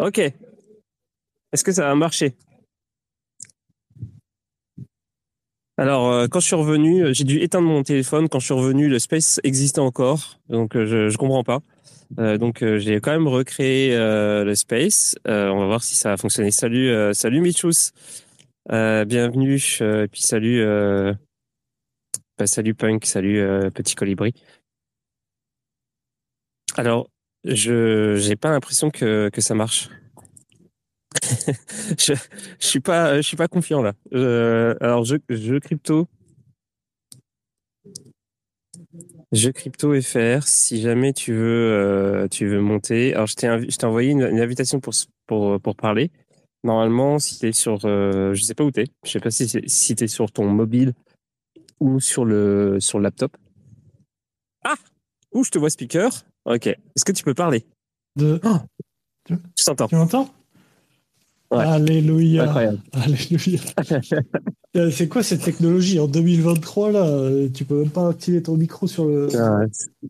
Ok. Est-ce que ça va marcher? Alors, euh, quand je suis revenu, euh, j'ai dû éteindre mon téléphone. Quand je suis revenu, le space existait encore. Donc, euh, je, je comprends pas. Donc, j'ai quand même recréé le space. On va voir si ça a fonctionné. Salut, salut Michus. Euh, bienvenue. et puis, salut, bah, salut Punk. Salut Petit Colibri. Alors, je j'ai pas l'impression que, que ça marche. je, je suis pas je suis pas confiant là. Euh, alors je je crypto je crypto FR si jamais tu veux euh, tu veux monter. Alors je t'ai je t'ai envoyé une, invitation pour pour pour parler. Normalement si t'es sur euh, je sais pas où t'es. Je sais pas si si t'es sur ton mobile ou sur le sur le laptop. Ah où je te vois speaker. Ok. Est-ce que tu peux parler? De... Oh, Je t'entends. tu m'entends? Ouais. Alléluia. Incroyable. Alléluia. Euh, C'est quoi cette technologie? En 2023 là euh, Tu peux même pas activer ton micro sur le. Ah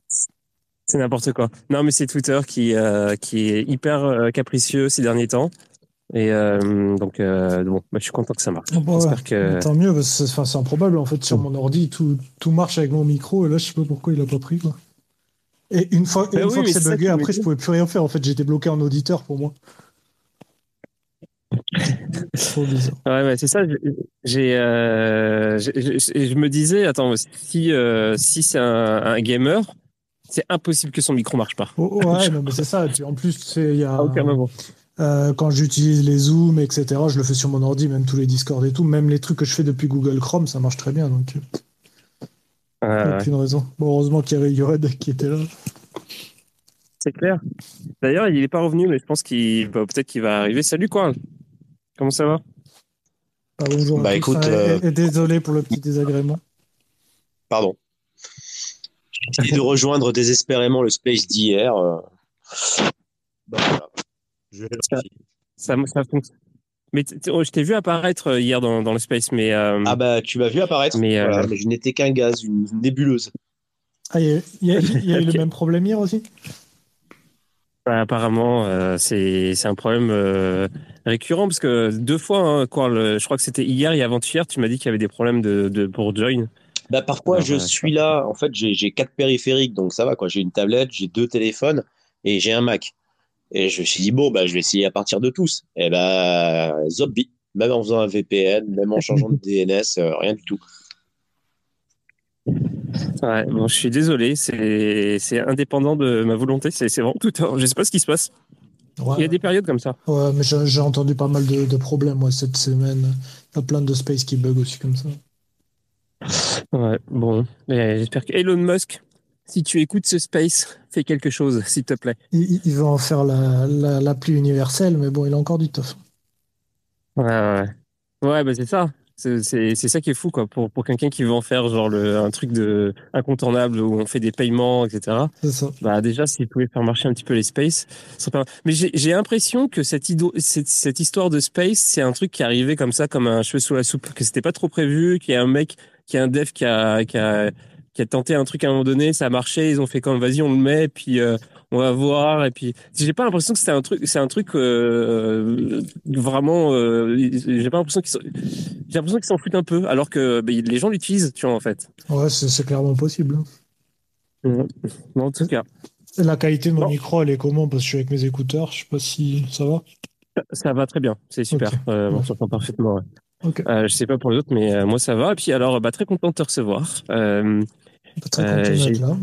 c'est- n'importe quoi. Non, mais c'est Twitter qui, euh, qui est hyper euh, capricieux ces derniers temps. Et euh, donc, euh, bon, bah, je suis content que ça marche. Ah ouais. J'espère que. Tant mieux, parce que c'est enfin, c'est improbable en fait sur mon ordi, tout, tout marche avec mon micro et là je sais pas pourquoi il a pas pris quoi. Et une fois, Bah une oui, fois que mais c'est bugué, après je pouvais plus rien faire en fait, j'étais bloqué en auditeur pour moi. Trop bizarre. Ouais, ouais, c'est ça. j'ai- euh, j'ai- j'ai- je me disais, attends, si, euh, si c'est un, un gamer, c'est impossible que son micro marche pas. Oh, ouais, non mais c'est ça. En plus, il y a. À aucun moment. Euh, quand j'utilise les Zooms, etc., je le fais sur mon ordi, même tous les Discord et tout, même les trucs que je fais depuis Google Chrome, ça marche très bien, donc il Ouais, n'y a ouais. aucune raison. Bon, heureusement qu'il y avait Yored qui était là. C'est clair. D'ailleurs, il est pas revenu, mais je pense qu'il, bah, peut-être qu'il va arriver. Salut, quoi. Comment ça va? Ah, bonjour Bah, écoute, et- euh, et, désolé pour le petit désagrément. Pardon. J'ai essayé de rejoindre désespérément le space d'hier. euh. Bah, voilà. Je vais remercier. Ça, ça fonctionne. Mais t- t- oh, je t'ai vu apparaître euh, hier dans, dans le space, mais, euh, Ah bah tu m'as vu apparaître. Mais, euh, Voilà, mais je n'étais qu'un gaz, une nébuleuse. Ah, il y a, il y a- il y a eu le même problème hier aussi? Bah, apparemment, euh, c'est c'est un problème euh, récurrent parce que deux fois, hein, quoi, le- je crois que c'était hier et avant-hier, tu m'as dit qu'il y avait des problèmes de, de pour join. Bah parfois Ah, je ouais, suis là, en fait j'ai j'ai quatre périphériques, donc ça va quoi. J'ai une tablette, j'ai deux téléphones et j'ai un Mac. Et je me suis dit bon bah je vais essayer à partir de tous. Et bah zombie, même en faisant un VPN, même en changeant de DNS, euh, rien du tout. Ouais, bon, je suis désolé, c'est c'est indépendant de ma volonté, c'est c'est vraiment tout. Je sais pas ce qui se passe. ouais. Il y a des périodes comme ça. Ouais, mais j'ai entendu pas mal de, de problèmes moi, cette semaine. Il y a plein de space qui bug aussi comme ça. Ouais, bon, j'espère que Elon Musk, si tu écoutes ce space, fais quelque chose, s'il te plaît. Il, il- va en faire la- la- l'appli universelle, mais bon, il a encore du taf. Ouais, ouais, ouais. Bah c'est ça. C'est ça qui est fou, quoi. Pour, pour quelqu'un qui veut en faire genre le, un truc de incontournable où on fait des paiements, etc. Ça. Bah déjà, s'il pouvait faire marcher un petit peu les space, ce serait pas mal. Mais j'ai j'ai l'impression que cette, ido- cette, cette histoire de space, c'est un truc qui est arrivé comme ça, comme un cheveu sous la soupe, que c'était pas trop prévu, qu'il y a un mec, qu'il y a un dev qui a, qui a, qui a tenté un truc à un moment donné, ça a marché, ils ont fait comme vas-y, on le met, puis euh, on va voir, et puis j'ai pas l'impression que c'était un truc, c'est un truc euh, vraiment, euh, j'ai pas l'impression qu'ils, s'en- j'ai l'impression qu'ils s'en foutent un peu, alors que bah, les gens l'utilisent, tu vois en fait. Ouais, c'est c'est clairement possible. Mais en tout cas. La qualité de mon micro, elle est comment? Parce que je suis avec mes écouteurs, je sais pas si ça va. Ça va très bien, c'est super. Ok. On Ouais. s'entend parfaitement. ouais. Euh, je sais pas pour les autres, mais euh, moi ça va. Et puis alors, bah, très content de te recevoir. Euh, très Euh, content là.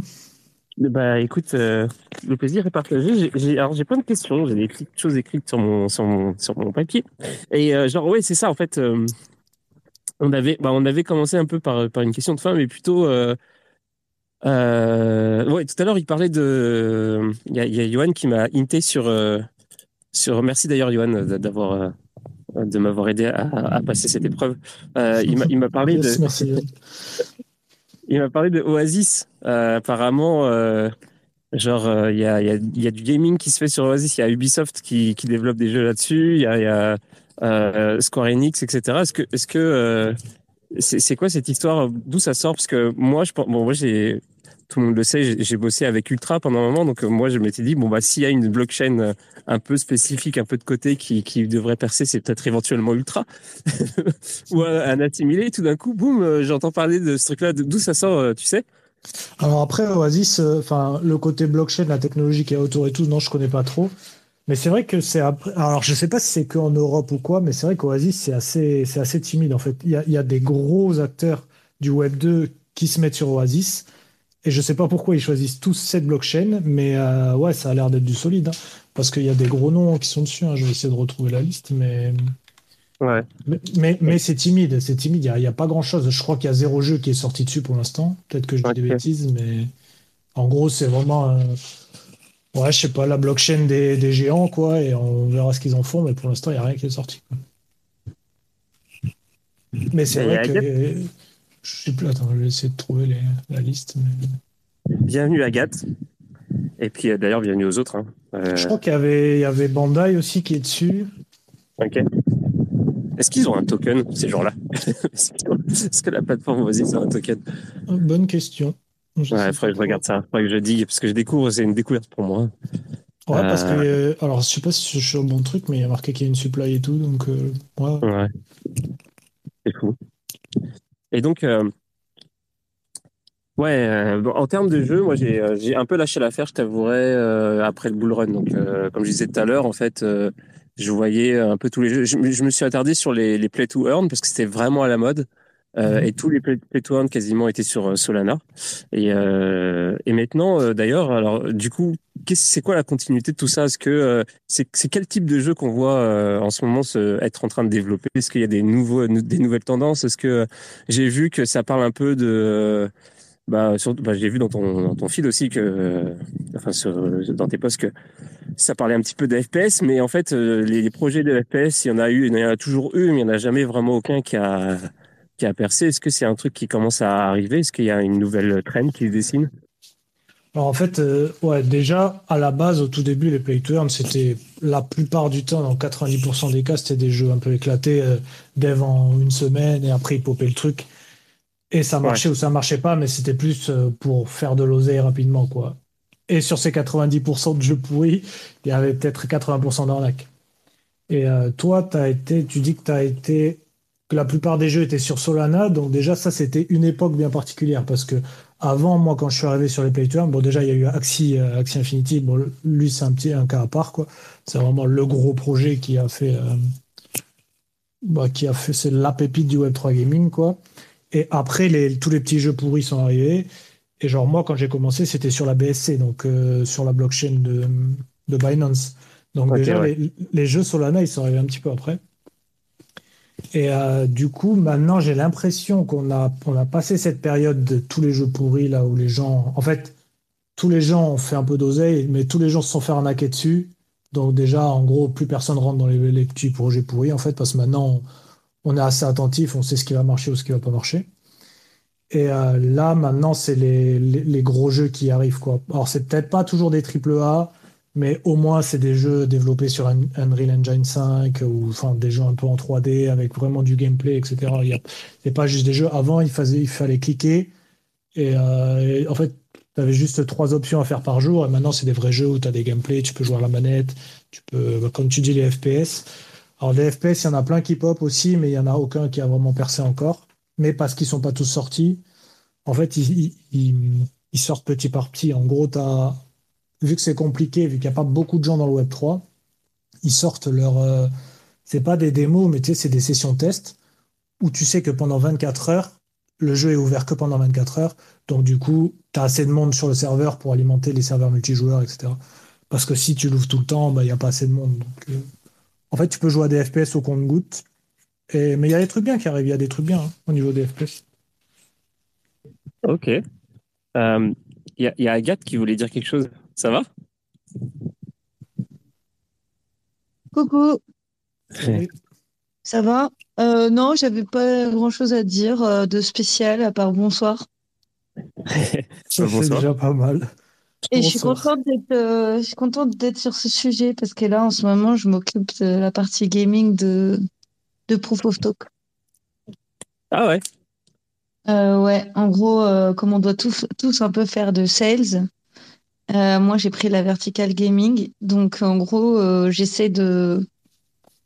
bah écoute, euh, le plaisir est partagé. J'ai- alors j'ai plein de questions, j'ai des petites choses écrites sur mon sur mon sur mon papier. Et euh, genre ouais, c'est ça en fait. euh, on avait bah, on avait commencé un peu par par une question de fin, mais plutôt. Euh, euh, ouais, tout à l'heure il parlait de. Il y a, y a Johan qui m'a hinté sur euh, sur. Merci d'ailleurs Johan d'avoir euh, de m'avoir aidé à, à passer cette épreuve. Euh, il m'a il m'a parlé Yes, de. merci. Il m'a parlé de Oasis. Euh, apparemment, euh, genre, euh, il y, a, du gaming qui se fait sur Oasis. Il y a Ubisoft qui, développe des jeux là-dessus. Il y a, Square Enix, etc. Est-ce que, c'est quoi cette histoire? D'où ça sort? Parce que moi, je pense, bon, moi, j'ai tout le monde le sait, j'ai bossé avec Ultra pendant un moment, donc moi je m'étais dit bon bah s'il y a une blockchain un peu spécifique, un peu de côté qui, qui devrait percer, c'est peut-être éventuellement Ultra ou un, assimilé. Tout d'un coup, boum, j'entends parler de ce truc-là. D'où ça sort, tu sais Alors après Oasis, le côté blockchain, la technologie qui est autour et tout, non, je connais pas trop. Mais c'est vrai que c'est après. Alors, je sais pas si c'est qu'en Europe ou quoi, mais c'est vrai qu'Oasis, c'est assez, c'est assez timide en fait. Il y a, il y a des gros acteurs du Web 2 qui se mettent sur Oasis. Et je sais pas pourquoi ils choisissent tous cette blockchain, mais euh, ouais, ça a l'air d'être du solide. hein. parce qu'il y a des gros noms qui sont dessus. hein. Je vais essayer de retrouver la liste, mais. Ouais. Mais, mais, mais c'est timide, c'est timide. Il n'y a, pas grand chose. Je crois qu'il y a zéro jeu qui est sorti dessus pour l'instant. Peut-être que je dis des bêtises, mais en gros, c'est vraiment. euh, Ouais, je sais pas, la blockchain des, des géants, quoi, et on verra ce qu'ils en font, mais pour l'instant, il n'y a rien qui est sorti. quoi. Mais c'est vrai que. Je sais plus, attends, je vais essayer de trouver les- la liste. mais- Bienvenue Agathe. Et puis euh, d'ailleurs, bienvenue aux autres. hein. Euh, Je crois qu'il y avait, il y avait Bandai aussi qui est dessus. ok. Est-ce qu'ils ont un token, ces gens-là? Est-ce que la plateforme Oasis a un token? Oh, Bonne question. Je Ouais, faudrait que je regarde ça. Il faudrait que je digue, parce que je découvre, c'est une découverte pour moi. Ouais, parce que. Euh. euh, alors, je sais pas si je suis sur le bon truc, mais il y a marqué qu'il y a une supply et tout, donc. euh, ouais. Ouais. C'est fou. Et donc, euh, ouais, euh, en termes de jeu, moi j'ai euh, un peu lâché l'affaire, je t'avouerai, euh, après le bull run. Donc, comme je disais tout à l'heure, en fait, je voyais un peu tous les jeux. Je, je me suis attardé sur les, les play to earn parce que c'était vraiment à la mode. Euh, Mhm. et tous les play, play to earn quasiment étaient sur euh, Solana. Et, euh, et maintenant, euh, d'ailleurs, alors du coup, c'est quoi la continuité de tout ça? Est-ce que c'est quel type de jeu qu'on voit en ce moment se, être en train de développer? Est-ce qu'il y a des nouveaux des nouvelles tendances? Est-ce que j'ai vu que ça parle un peu de bah, bah, j'ai vu dans ton dans ton feed aussi que euh, enfin sur, dans tes posts que ça parlait un petit peu de FPS, mais en fait euh, les, les projets de FPS, il y en a eu, il y en a toujours eu, mais il n'y en a jamais vraiment aucun qui a qui a percé. Est-ce que c'est un truc qui commence à arriver? Est-ce qu'il y a une nouvelle trend qui se dessine? Alors en fait, euh, ouais, déjà à la base, au tout début, les play to earn, c'était la plupart du temps, dans 90% des cas, c'était des jeux un peu éclatés, euh, dev en une semaine et après ils popaient le truc. Et ça marchait ou ça marchait pas, mais c'était plus euh, pour faire de l'oseille rapidement, quoi. Et sur ces 90% de jeux pourris, il y avait peut-être 80% d'arnaques. Et toi, t'as été, tu dis que tu as été, que la plupart des jeux étaient sur Solana, donc déjà ça c'était une époque bien particulière parce que avant, moi, quand je suis arrivé sur les play bon, déjà, il y a eu Axie, euh, Axie Infinity. Bon, lui, c'est un petit un cas à part, quoi. C'est vraiment le gros projet qui a fait, euh, bah, qui a fait, c'est la pépite du Web3 Gaming, quoi. Et après, les, tous les petits jeux pourris sont arrivés. Et genre, moi, quand j'ai commencé, c'était sur la BSC, donc euh, sur la blockchain de, de Binance. Donc, déjà, ouais. les, les jeux Solana, ils sont arrivés un petit peu après. Et euh, du coup, maintenant, j'ai l'impression qu'on a, on a passé cette période de tous les jeux pourris, là où les gens. En fait, tous les gens ont fait un peu d'oseille, mais tous les gens se sont fait arnaquer dessus. Donc, déjà, en gros, plus personne rentre dans les, petits projets pourris, en fait, parce que maintenant, on, on est assez attentif, on sait ce qui va marcher ou ce qui va pas marcher. Et euh, là, maintenant, c'est les, les, les gros jeux qui arrivent, quoi. Alors, c'est peut-être pas toujours des triple A, mais au moins, c'est des jeux développés sur un Unreal Engine 5 ou enfin, des jeux un peu en 3D avec vraiment du gameplay, etc. Il y a, pas juste des jeux. Avant, il, fallait cliquer et, euh, en fait, tu avais juste trois options à faire par jour. Et maintenant, c'est des vrais jeux où tu as des gameplays, tu peux jouer à la manette, tu peux, bah, comme tu dis, les FPS. Alors, les FPS, il y en a plein qui pop aussi, mais il y en a aucun qui a vraiment percé encore. Mais parce qu'ils sont pas tous sortis, en fait, ils- ils sortent petit par petit. En gros, tu as vu que c'est compliqué, vu qu'il n'y a pas beaucoup de gens dans le Web 3, ils sortent leur. euh, c'est pas des démos, mais tu sais, c'est des sessions test où tu sais que pendant 24 heures, le jeu est ouvert que pendant 24 heures. Donc, du coup, tu as assez de monde sur le serveur pour alimenter les serveurs multijoueurs, etc. Parce que si tu l'ouvres tout le temps, bah, il n'y a pas assez de monde. Euh, En fait, tu peux jouer à des FPS au compte-goutte. Et... Mais il y a des trucs bien qui arrivent, il y a des trucs bien hein, au niveau des FPS. Ok. Euh, il y a Agathe qui voulait dire quelque chose. Ça va? Coucou, ça va? Euh, non, j'avais pas grand-chose à dire euh, de spécial à part bonsoir. Ça, Bonsoir. c'est déjà pas mal. Et je suis Bonsoir. contente d'être, euh, je suis contente d'être sur ce sujet parce que là, en ce moment, je m'occupe de la partie gaming de, de Proof of Talk. Ah ouais? Euh, ouais, en gros, euh, comme on doit tous, tous un peu faire de sales, euh, moi j'ai pris la vertical gaming. Donc en gros, euh, j'essaie de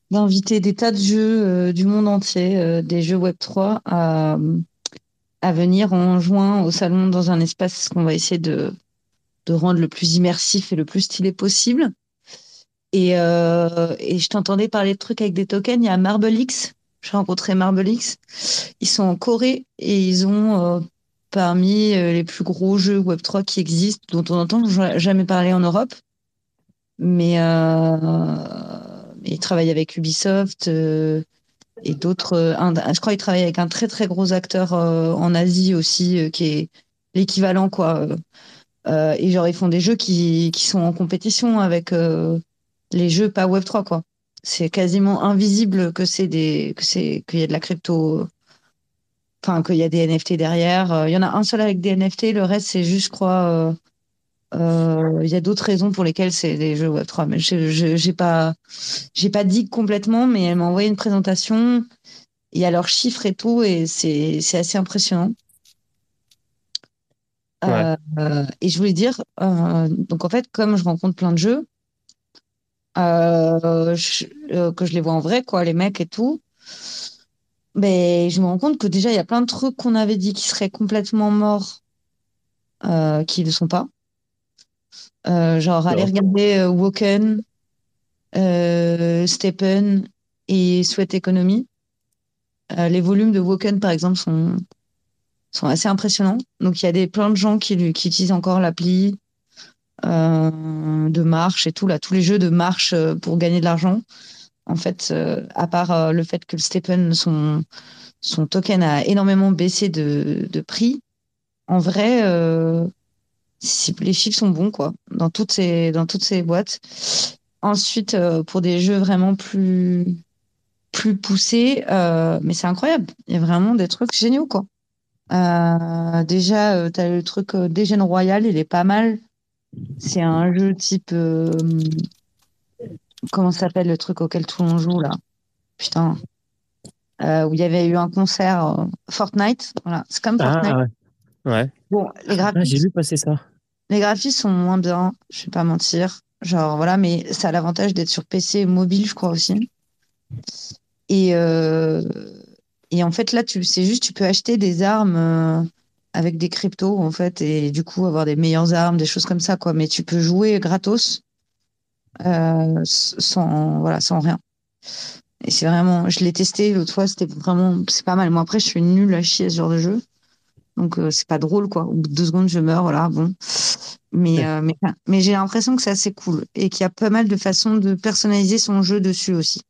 d'inviter des tas de jeux euh, du monde entier, des jeux Web3 à, à venir en juin au salon dans un espace qu'on va essayer de, de rendre le plus immersif et le plus stylé possible. Et, et je t'entendais parler de trucs avec des tokens. Il y a MarbleX. J'ai rencontré MarbleX. Ils sont en Corée et ils ont parmi euh, les plus gros jeux Web3 qui existent, dont on n'entend jamais parler en Europe. Mais, euh, mais ils travaillent avec Ubisoft euh, et d'autres. euh, je crois qu'ils travaillent avec un très très gros acteur euh, en Asie aussi, euh, qui est l'équivalent quoi. Euh, et genre ils font des jeux qui, qui sont en compétition avec euh, les jeux pas Web3 quoi. C'est quasiment invisible que c'est des que c'est qu'il y a de la crypto enfin qu'il y a des NFT derrière. Euh, Il y en a un seul avec des NFT, le reste c'est juste je crois euh, euh, il y a d'autres raisons pour lesquelles c'est des jeux Web3 mais je j'ai pas j'ai pas dit complètement mais elle m'a envoyé une présentation, il y a leurs chiffres et tout et c'est c'est assez impressionnant. Ouais. Euh, et je voulais dire, euh, donc en fait, comme je rencontre plein de jeux, euh, je- que je les vois en vrai, quoi, les mecs et tout, ben, je me rends compte que déjà, il y a plein de trucs qu'on avait dit qui seraient complètement morts, euh, qui ne le sont pas. Euh, genre, aller regarder euh, Woken, Steppen et Sweat Economy. Les volumes de Woken, par exemple, sont, sont assez impressionnants. Donc, il y a des, plein de gens qui, qui utilisent encore l'appli de marche et tout, là, tous les jeux de marche pour gagner de l'argent. En fait, euh, à part euh, le fait que le Steppen, son, token a énormément baissé de, prix, en vrai, euh, les chiffres sont bons, quoi, dans toutes ces, boîtes. Ensuite, pour des jeux vraiment plus, poussés, mais c'est incroyable. Il y a vraiment des trucs géniaux, quoi. Déjà, euh, t'as le truc Degen Royal, il est pas mal. C'est un jeu type. Comment ça s'appelle le truc auquel tout le monde joue là? Putain. Euh, où il y avait eu un concert euh, Fortnite. Voilà, c'est comme Fortnite. Ah, ouais. Ouais. Bon, les Ah, j'ai graphismes, vu passer ça. les graphismes sont moins bien, je vais pas mentir. Genre, voilà, mais ça a l'avantage d'être sur PC et mobile, je crois aussi. Et, euh, et en fait, là, tu, c'est juste, tu peux acheter des armes avec des cryptos, en fait, et du coup, avoir des meilleures armes, des choses comme ça, quoi. Mais tu peux jouer gratos, euh, sans, voilà, sans rien. Et c'est vraiment, je l'ai testé l'autre fois, c'était vraiment, c'est pas mal. Moi, après, je suis nulle à chier à ce genre de jeu. Donc, euh, c'est pas drôle, quoi. Au bout de deux secondes, je meurs, voilà, bon. Mais, Ouais. euh, mais, mais j'ai l'impression que c'est assez cool et qu'il y a pas mal de façons de personnaliser son jeu dessus aussi.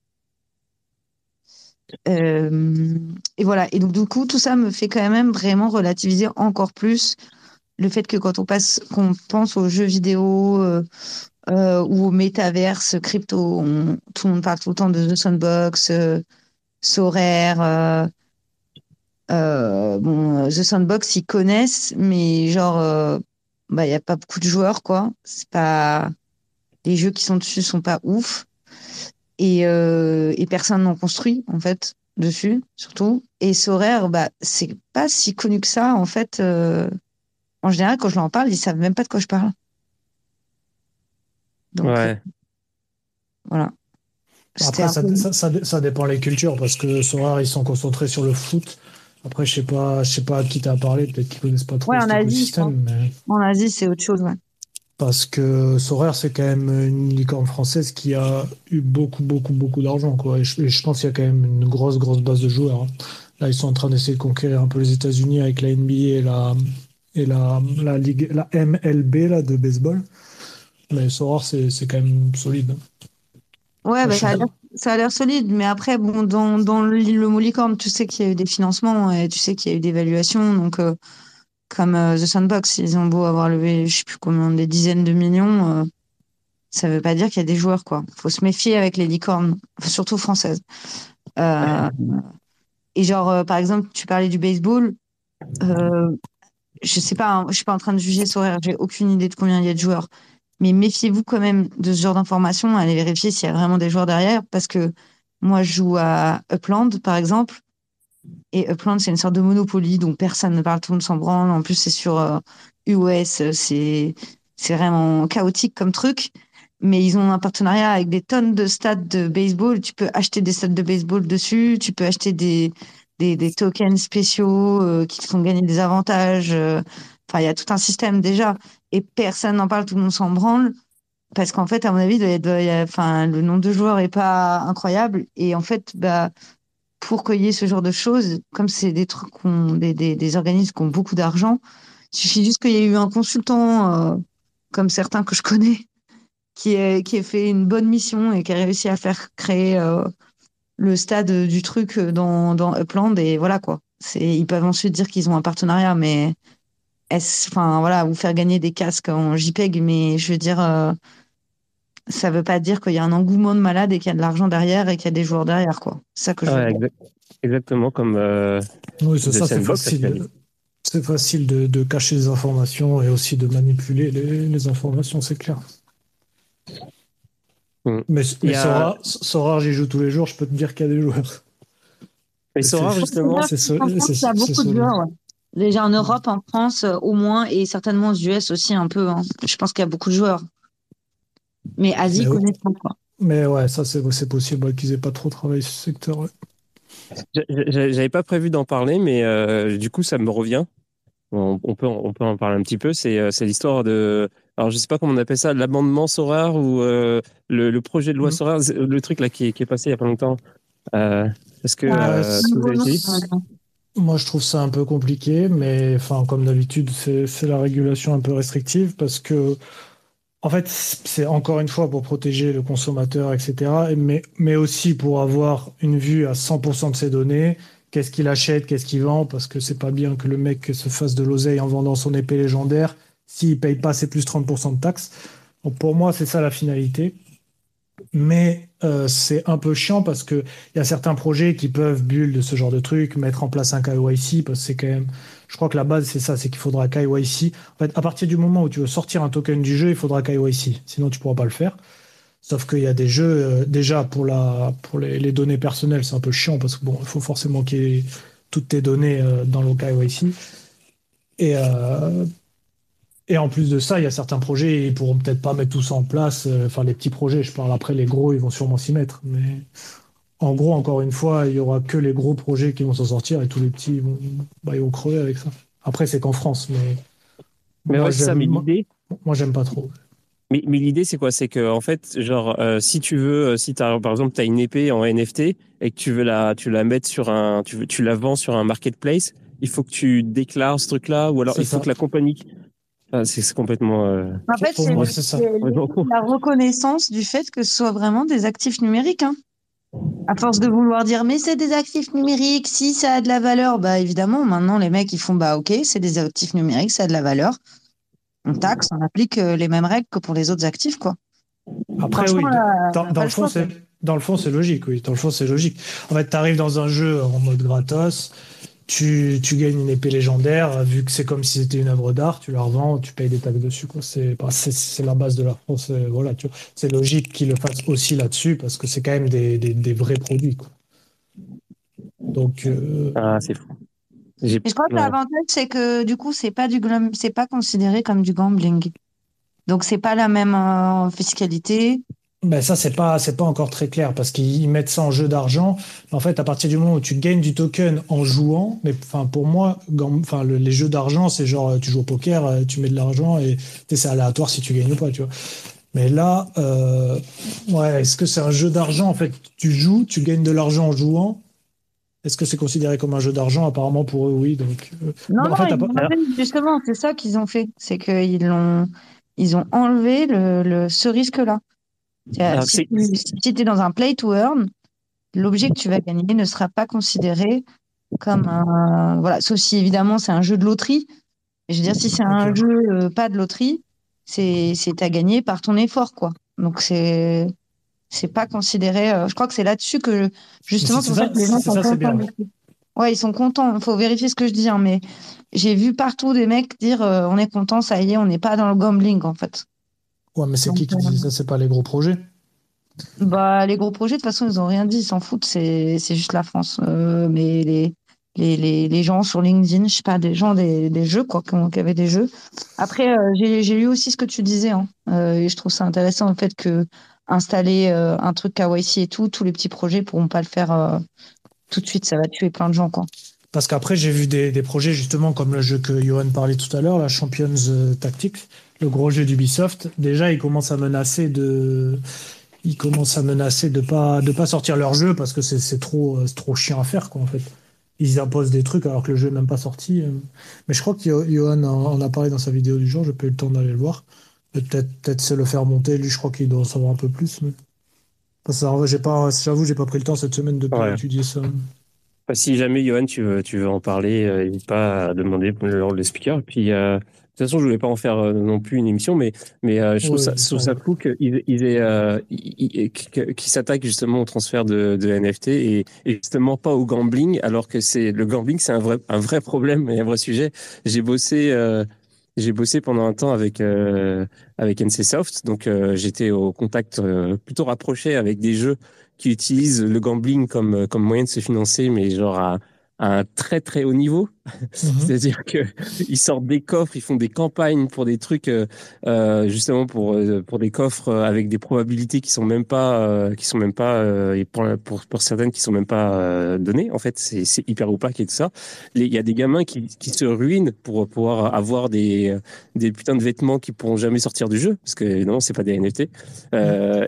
Et voilà. Et donc, du coup, tout ça me fait quand même vraiment relativiser encore plus le fait que quand on passe, qu'on pense aux jeux vidéo euh, euh, ou au métaverse crypto, on- tout le monde parle tout le temps de The Sandbox, euh, Sorare. euh, euh, bon, The Sandbox, ils connaissent, mais genre, euh, bah, il n'y a pas beaucoup de joueurs, quoi. C'est pas, les jeux qui sont dessus sont pas ouf. Et, euh, et personne n'en construit, en fait, dessus, surtout. Et Sorare, bah, c'est pas si connu que ça, en fait. euh, en général, quand je leur en parle, ils savent même pas de quoi je parle. Donc, Ouais. voilà. Après, ça, peu- ça, ça, ça dépend les cultures, parce que Sorare, ils sont concentrés sur le foot. Après, je sais pas, je sais pas à qui t'as parlé, peut-être qu'ils connaissent pas trop Ouais, en Asie, écosystème, mais En Asie, c'est autre chose, ouais. parce que Sorare, c'est quand même une licorne française qui a eu beaucoup, beaucoup, beaucoup d'argent, quoi. Et je, et je pense qu'il y a quand même une grosse, grosse base de joueurs. hein. Là, ils sont en train d'essayer de conquérir un peu les États-Unis avec la NBA et la, et la, la ligue, la MLB, là, de baseball. Mais Sorare, c'est, quand même solide. Ouais, bah, ça a l'air, solide, mais après, bon, dans, dans le, le mot licorne, tu sais qu'il y a eu des financements et tu sais qu'il y a eu des évaluations. Donc, euh, comme euh, The Sandbox, ils ont beau avoir levé, je sais plus combien, des dizaines de millions, euh, ça veut pas dire qu'il y a des joueurs, quoi. Faut se méfier avec les licornes, surtout françaises. Euh, et genre, par exemple, tu parlais du baseball. Je sais pas, hein, je suis pas en train de juger sur R, j'ai aucune idée de combien il y a de joueurs. Mais méfiez-vous quand même de ce genre d'informations, allez vérifier s'il y a vraiment des joueurs derrière, parce que moi je joue à Upland, par exemple, Et Upland, c'est une sorte de monopoly dont personne ne parle, tout le monde s'en branle. En plus, c'est sur euh, US, c'est c'est vraiment chaotique comme truc. Mais ils ont un partenariat avec des tonnes de stades de baseball. Tu peux acheter des stades de baseball dessus. Tu peux acheter des, des, des tokens spéciaux euh, qui te font gagner des avantages. euh. Enfin, il y a tout un système déjà. Et personne n'en parle, tout le monde s'en branle. Parce qu'en fait, à mon avis, le nombre de joueurs est pas incroyable. Et en fait, bah, pour qu'il y ait ce genre de choses, comme c'est des trucs, des, des, organismes qui ont beaucoup d'argent, il suffit juste qu'il y ait eu un consultant, euh, comme certains que je connais, qui ait, qui ait fait une bonne mission et qui a réussi à faire créer euh, le stade du truc dans, dans Upland. Et voilà quoi. Ils peuvent ensuite dire qu'ils ont un partenariat, mais enfin voilà, ou faire gagner des casques en JPEG, mais je veux dire, euh, ça veut pas dire qu'il y a un engouement de malade et qu'il y a de l'argent derrière et qu'il y a des joueurs derrière quoi. C'est ça que je veux dire. exact- exactement comme. euh, Oui, c'est ça, c'est facile. C'est facile de, de cacher les informations et aussi de manipuler les, les informations, c'est clair. Mm. Mais, Il mais a- Sora, Sora, j'y joue tous les jours, je peux te dire qu'il y a des joueurs. Mais Sora, justement, c'est il y a beaucoup de solide. joueurs. ouais. Déjà en Europe, en France, euh, au moins, et certainement aux US aussi un peu. hein. Je pense qu'il y a beaucoup de joueurs. Mais Asie Mais pas quoi. Mais ouais, ça, c'est c'est possible qu'ils aient pas trop travaillé sur ce secteur. ouais. j'avais pas prévu d'en parler, mais euh, du coup, ça me revient. On, on peut, on peut en parler un petit peu. C'est euh, c'est l'histoire de. Alors, je sais pas comment on appelle ça, l'amendement Sora ou euh, le, le projet de loi Mm. Sora, c'est le truc là qui est, qui est passé il y a pas longtemps. Euh, Est-ce que Ah, euh, c'est- vous avez Moi, je trouve ça un peu compliqué, mais enfin, comme d'habitude, c'est la régulation un peu restrictive parce que, en fait, c'est encore une fois pour protéger le consommateur, etc., mais, mais aussi pour avoir une vue à 100% de ses données. Qu'est-ce qu'il achète, qu'est-ce qu'il vend, parce que c'est pas bien que le mec se fasse de l'oseille en vendant son épée légendaire. S'il paye pas, c'est plus 30% de taxes. Donc pour moi, c'est ça la finalité. Mais euh, c'est un peu chiant parce que il y a certains projets qui peuvent bulle de ce genre de truc, mettre en place un KYC, parce que c'est quand même. Je crois que la base, c'est ça, c'est qu'il faudra KYC. En fait, à partir du moment où tu veux sortir un token du jeu, il faudra KYC. Sinon, tu pourras pas le faire. Sauf qu'il y a des jeux, euh, déjà, pour, la, pour les, les données personnelles, c'est un peu chiant parce que bon, il faut forcément qu'il y ait toutes tes données euh, dans le KYC. Et, et en plus de ça, il y a certains projets, ils pourront peut-être pas mettre tout ça en place. euh, Enfin, les petits projets, je parle après, les gros, ils vont sûrement s'y mettre. Mais en gros, encore une fois, il y aura que les gros projets qui vont s'en sortir et tous les petits, ils vont, bah, ils vont crever avec ça. Après, c'est qu'en France, mais. Mais moi, ouais, ça. Mais l'idée, moi, j'aime pas trop. Mais, mais l'idée, c'est quoi? C'est que, en fait, genre, euh, si tu veux, euh, si t'as, par exemple, tu as une épée en NFT et que tu veux la, tu la mettre sur un, tu, veux, tu la vends sur un marketplace, il faut que tu déclares ce truc-là, ou alors il faut que la compagnie. Enfin, c'est complètement. euh, En fait, c'est la reconnaissance du fait que ce soit vraiment des actifs numériques. Hein. À force de vouloir dire, mais c'est des actifs numériques, si ça a de la valeur, bah évidemment, maintenant les mecs ils font, bah ok, c'est des actifs numériques, ça a de la valeur. On taxe, on applique euh, les mêmes règles que pour les autres actifs, quoi. Après, oui, dans, le fond, choix, dans le fond, c'est logique, oui. Dans le fond, c'est logique. En fait, tu arrives dans un jeu en mode gratos, tu, tu gagnes une épée légendaire, vu que c'est comme si c'était une œuvre d'art, tu la revends, tu payes des taxes dessus, quoi. C'est, bah, la base de la France, voilà. C'est logique qu'ils le fassent aussi là-dessus, parce que c'est quand même des, des, des vrais produits, quoi. Donc, euh, Ah, c'est fou. Je crois que l'avantage, c'est que du coup, c'est pas du glam- c'est pas considéré comme du gambling. Donc, c'est pas la même euh, fiscalité. Ben ça, c'est pas, c'est pas encore très clair parce qu'ils mettent ça en jeu d'argent. En fait, à partir du moment où tu gagnes du token en jouant, mais enfin, pour moi, enfin, le- les jeux d'argent, c'est genre, euh, tu joues au poker, euh, tu mets de l'argent et tu sais, c'est aléatoire si tu gagnes ou pas, tu vois. Mais là, euh, ouais, est-ce que c'est un jeu d'argent? En fait, tu joues, tu gagnes de l'argent en jouant. Est-ce que c'est considéré comme un jeu d'argent? Apparemment, pour eux, oui. Donc, euh, Non, en fait, justement, c'est ça qu'ils ont fait. C'est qu'ils l'ont, ils ont enlevé le, le- ce risque-là. Alors, Si tu t'es dans un play to earn, l'objet que tu vas gagner ne sera pas considéré comme un. Voilà, sauf si évidemment c'est un jeu de loterie. Je veux dire, si c'est un jeu euh, pas de loterie, c'est c'est à gagner par ton effort, quoi. Donc c'est c'est pas considéré. euh, je crois que c'est là-dessus que justement pour ça ça- que les gens sont ça, bien. contents. coup. Ouais, ils sont contents. Il faut vérifier ce que je dis, hein, mais j'ai vu partout des mecs dire euh, on est content, ça y est, on n'est pas dans le gambling en fait. Ouais, mais c'est qui qui euh, dit ça? C'est pas les gros projets? Bah, les gros projets, de toute façon, ils ont rien dit, ils s'en foutent, c'est c'est juste la France. Euh, mais les, les, les, les gens sur LinkedIn, je sais pas, des gens des, des jeux, quoi, qui, avaient des jeux. Après, euh, j'ai j'ai lu aussi ce que tu disais, hein, euh, et je trouve ça intéressant le fait que installer euh, un truc KYC et tout, tous les petits projets pourront pas le faire euh, tout de suite, ça va tuer plein de gens, quoi. Parce qu'après, j'ai vu des, des projets justement comme le jeu que Johan parlait tout à l'heure, la Champions euh, Tactics, le gros jeu d'Ubisoft. Déjà, ils commencent à menacer de, ils commencent à menacer de pas de pas sortir leur jeu parce que c'est c'est trop euh, c'est trop chiant à faire quoi en fait. Ils imposent des trucs alors que le jeu n'est même pas sorti. euh. Mais je crois que Johan en a parlé dans sa vidéo du jour. J'ai pas eu le temps d'aller le voir. Peut-être peut-être se le faire monter. Lui, je crois qu'il doit en savoir un peu plus. Mais... Parce que, en vrai, j'ai pas, j'avoue, j'ai pas pris le temps cette semaine de bien Ouais. étudier ça. Si jamais, Johan, tu veux, tu veux en parler, euh, n'hésite pas à demander pour le, le speaker. Puis, euh, toute façon, je voulais pas en faire euh, non plus une émission, mais, mais euh, je trouve Ouais, ça, je trouve ça qu'ils aient, euh, ils- ils- qu'ils qu'ils s'attaquent justement au transfert de, de NFT et, et justement pas au gambling, alors que c'est le gambling, c'est un vrai, un vrai problème et un vrai sujet. J'ai bossé, euh, j'ai bossé pendant un temps avec euh, avec NCSoft, donc euh, j'étais au contact euh, plutôt rapproché avec des jeux qui utilisent le gambling comme comme moyen de se financer, mais genre à, à un très très haut niveau. Mhm. C'est-à-dire que ils sortent des coffres, ils font des campagnes pour des trucs euh, euh, justement pour euh, pour des coffres avec des probabilités qui sont même pas qui sont même pas et pour, certaines qui sont même pas données. En fait, c'est hyper opaque et tout ça. Il y a des gamins qui qui se ruinent pour pouvoir avoir des des putains de vêtements qui pourront jamais sortir du jeu parce que évidemment c'est pas des NFT.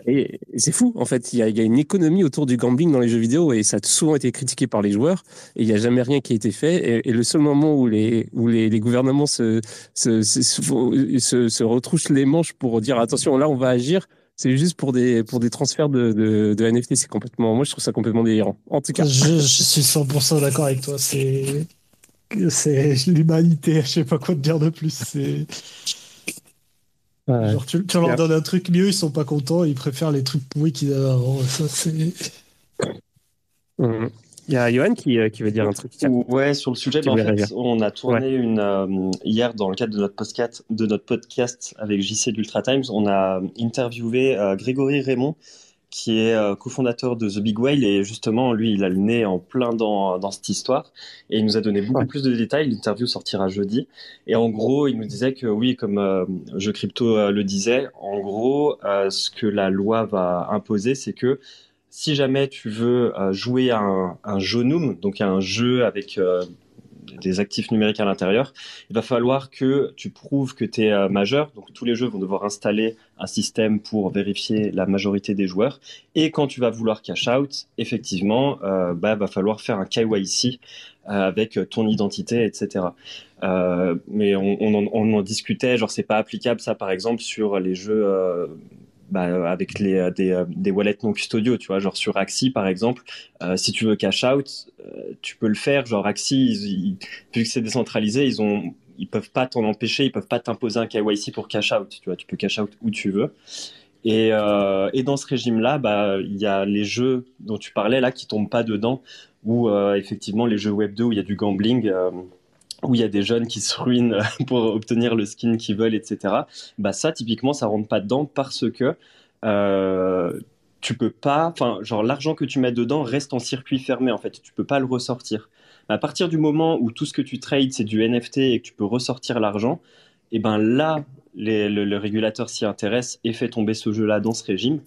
Et c'est fou en fait. Il y a y a une économie autour du gambling dans les jeux vidéo et ça a souvent été critiqué par les joueurs et il n'y a jamais rien qui a été fait. Et, et le seul moment où les, où les, les gouvernements se, se, se, se, se retroussent les manches pour dire attention, là, on va agir, c'est juste pour des, pour des transferts de, de, de NFT. C'est complètement, moi, je trouve ça complètement délirant. En tout cas. Je, je suis 100% d'accord avec toi. C'est c'est l'humanité. Je sais pas quoi te dire de plus. C'est Ouais. genre tu, tu leur donnes un truc mieux, ils sont pas contents, ils préfèrent les trucs pourris qu'ils avaient avant. Ça c'est. Mhm. Il y a Johan qui, euh, qui veut dire un truc. Ouais, sur le sujet, bah, en fait, on a tourné une euh, hier dans le cadre de notre podcast, de notre podcast avec JC d'Ultra Times. On a interviewé euh, Grégory Raymond, qui est euh, cofondateur de The Big Whale et justement, lui, il a le nez en plein dans dans cette histoire et il nous a donné beaucoup Ouais. plus de détails. L'interview sortira jeudi et en gros, il nous disait que oui, comme euh, Jeux Crypto euh, le disait, en gros, ce que la loi va imposer, c'est que si jamais tu veux euh, jouer à un, un Jonum, donc à un jeu avec euh, des actifs numériques à l'intérieur, il va falloir que tu prouves que tu es majeur. Donc tous les jeux vont devoir installer un système pour vérifier la majorité des joueurs. Et quand tu vas vouloir cash out, effectivement, euh, bah, va falloir faire un KYC euh, avec ton identité, etc. Euh, mais on, en, on en discutait, genre c'est pas applicable ça par exemple sur les jeux euh, bah, avec les, des, des wallets non custodiaux, tu vois, genre sur Axie par exemple, euh, si tu veux cash out, euh, tu peux le faire, genre Axie, vu que c'est décentralisé, ils ont ils peuvent pas t'en empêcher, ils peuvent pas t'imposer un KYC pour cash out, tu vois, tu peux cash out où tu veux. Et, euh, dans ce régime-là, bah, il y a les jeux dont tu parlais là qui tombent pas dedans, euh, effectivement les jeux Web 2 où il y a du gambling, euh, où il y a des jeunes qui se ruinent pour obtenir le skin qu'ils veulent, etc. Bah ça, typiquement, ça rentre pas dedans parce que euh, tu peux pas, enfin, genre l'argent que tu mets dedans reste en circuit fermé en fait, tu peux pas le ressortir. À partir du moment où tout ce que tu trades c'est du NFT et que tu peux ressortir l'argent, et ben là, le, régulateur s'y intéresse et fait tomber ce jeu-là dans ce régime.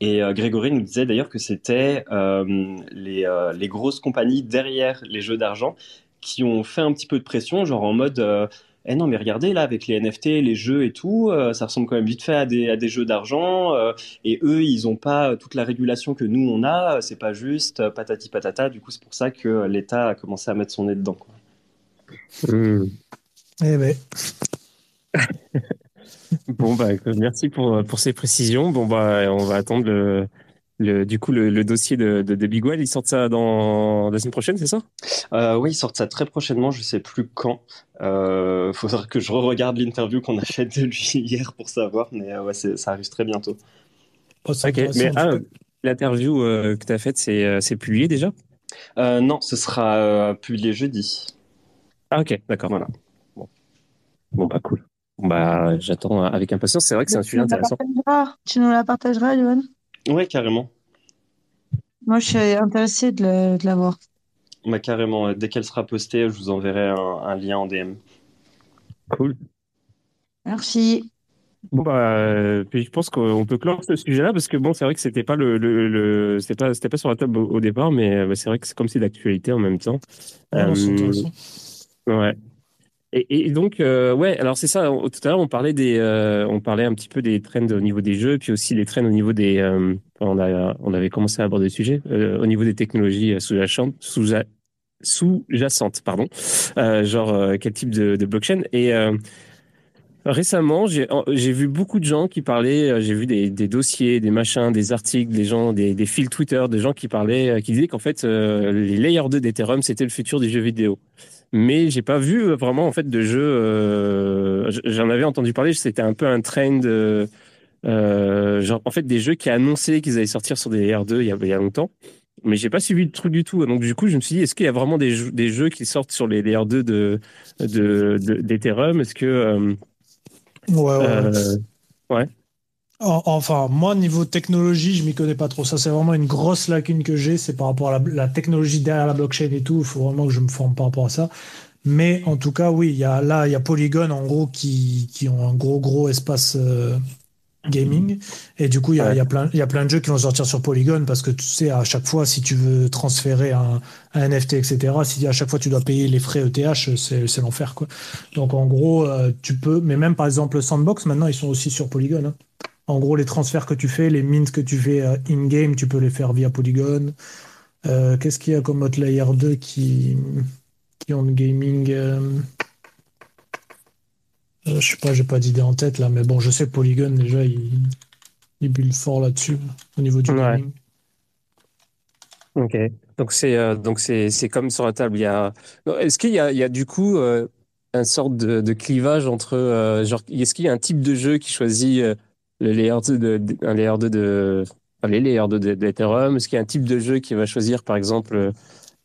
Et euh, Grégory nous disait d'ailleurs que c'était euh, euh, les grosses compagnies derrière les jeux d'argent qui ont fait un petit peu de pression, genre en mode euh, eh non mais regardez là avec les NFT, les jeux et tout, euh, ça ressemble quand même vite fait à des, à des jeux d'argent euh, et eux ils ont pas toute la régulation que nous on a, c'est pas juste euh, patati patata. Du coup c'est pour ça que l'État a commencé à mettre son nez dedans. Quoi. Mmh. Eh ben. bon bah merci pour pour ces précisions. Bon bah on va attendre le le, du coup, le, le dossier de, de, de, Big Well, ils sortent ça dans la semaine prochaine, c'est ça? Euh, Oui, ils sortent ça très prochainement, je sais plus quand. Euh, faudra que je re-regarde l'interview qu'on a faite de lui hier pour savoir, mais euh, ouais, ça arrive très bientôt. Oh, ok, mais ah, l'interview euh, que tu as faite, c'est publié déjà? Euh, Non, ce sera publié jeudi. Ah ok, d'accord. Voilà. Bon. bon, bah cool. Bah j'attends avec impatience, c'est vrai que c'est un sujet intéressant. Tu nous la partageras, Johan? Ouais, carrément. Moi, je suis intéressé de, la, de la voir. Bah, carrément, dès qu'elle sera postée, je vous enverrai un, lien en DM. Cool. Merci. Bon bah, puis je pense qu'on peut clore ce sujet-là parce que bon, c'est vrai que c'était pas le, le, c'était pas, c'était pas sur la table au, départ, mais bah, c'est vrai que c'est comme si d'actualité en même temps. Ah, ouais. Et, donc, euh, ouais, alors c'est ça. Tout à l'heure, on parlait des, euh, on parlait un petit peu des trends au niveau des jeux, puis aussi les trends au niveau des. Euh, on avait commencé à aborder le sujet au niveau des technologies sous-jacentes, sous-jacentes, pardon. genre quel type de, blockchain et Récemment, j'ai vu beaucoup de gens qui parlaient, j'ai vu des, des, dossiers, des machins, des articles, des gens, des, des fils Twitter, des gens qui parlaient, qui disaient qu'en fait, les Layer 2 d'Ethereum, c'était le futur des jeux vidéo mais j'ai pas vu vraiment en fait de jeu. Euh, J'en avais entendu parler, c'était un peu un trend. Euh, euh, genre en fait des jeux qui annonçaient qu'ils allaient sortir sur des R2 il y a, il y a longtemps, mais j'ai pas suivi le truc du tout. Donc du coup, je me suis dit, est-ce qu'il y a vraiment des, jeux, des jeux qui sortent sur les, R2 de d'Ethereum de, Est-ce que ouais, ouais. Ouais. Enfin, moi, niveau technologie, je m'y connais pas trop. Ça, c'est vraiment une grosse lacune que j'ai. C'est par rapport à la, technologie derrière la blockchain et tout. Il faut vraiment que je me forme par rapport à ça. Mais en tout cas, oui, il y a, là, il y a Polygon, en gros, qui, qui ont un gros, gros espace euh, gaming. Et du coup, il y, a, il, y a plein, il y a plein de jeux qui vont sortir sur Polygon parce que tu sais, à chaque fois, si tu veux transférer un, un NFT, etc., si à chaque fois tu dois payer les frais ETH, c'est l'enfer, quoi. Donc, en gros, euh, tu peux, mais même par exemple, Sandbox, maintenant, ils sont aussi sur Polygon. Hein. En gros, les transferts que tu fais, les mints que tu fais euh, in-game, tu peux les faire via Polygon. Euh, qu'est-ce qu'il y a comme autre layer 2 qui, qui ont le gaming euh, Je sais pas, j'ai pas d'idée en tête là, mais bon, je sais Polygon déjà, il, il build fort là-dessus au niveau du gaming. Ok, donc c'est donc c'est comme sur la table. Il y a est-ce qu'il y a, il y a du coup un sorte de, de clivage entre genre est-ce qu'il y a un type de jeu qui choisit le layer 2 de, un layer 2 de, enfin, les layers 2 d'Ethereum Est-ce qu'il y a un type de jeu qui va choisir, par exemple,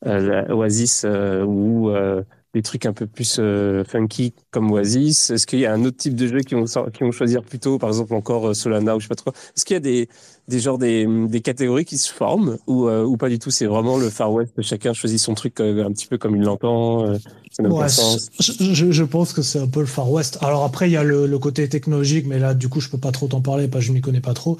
euh, Oasis euh, ou euh, des trucs un peu plus euh, funky comme Oasis. Est-ce qu'il y a un autre type de jeu qui vont, qui vont choisir plutôt, par exemple, encore euh, Solana ou je sais pas trop? Est-ce qu'il y a des, des genres des, des catégories qui se forment ou, ou pas du tout? C'est vraiment le Far West, chacun choisit son truc un petit peu comme il l'entend ouais, je, je, pense que c'est un peu le Far West. Alors après, il y a le, le, côté technologique, mais là, du coup, je peux pas trop t'en parler parce que je m'y connais pas trop.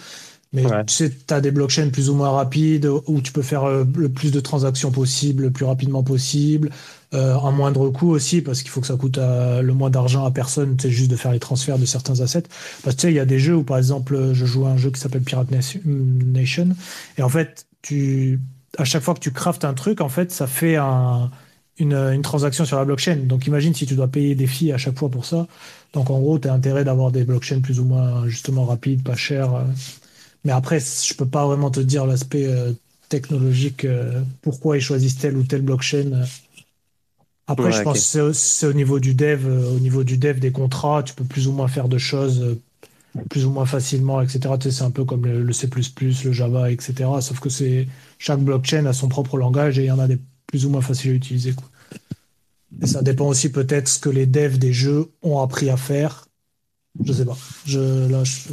Mais tu sais, tu as des blockchains plus ou moins rapides où tu peux faire euh, le plus de transactions possible, le plus rapidement possible, euh, un moindre coût aussi, parce qu'il faut que ça coûte euh, le moins d'argent à personne, c'est juste de faire les transferts de certains assets. Parce que tu sais, il y a des jeux où, par exemple, je joue à un jeu qui s'appelle Pirate Nation, et en fait, tu, à chaque fois que tu craftes un truc, en fait, ça fait un, une, une, transaction sur la blockchain. Donc imagine si tu dois payer des filles à chaque fois pour ça. Donc en gros, tu as intérêt d'avoir des blockchains plus ou moins justement rapides, pas chers. Euh. Mais après, je peux pas vraiment te dire l'aspect euh, technologique, pourquoi ils choisissent telle ou telle blockchain. Après, je pense que c'est au niveau du dev, au niveau du dev des contrats, tu peux plus ou moins faire de choses plus ou moins facilement, etc. Tu sais, c'est un peu comme le, C++, le Java, etc. Sauf que c'est chaque blockchain a son propre langage et il y en a des plus ou moins facile à utiliser. Quoi. Et ça dépend aussi peut-être ce que les devs des jeux ont appris à faire. Je sais pas. Je, là, je,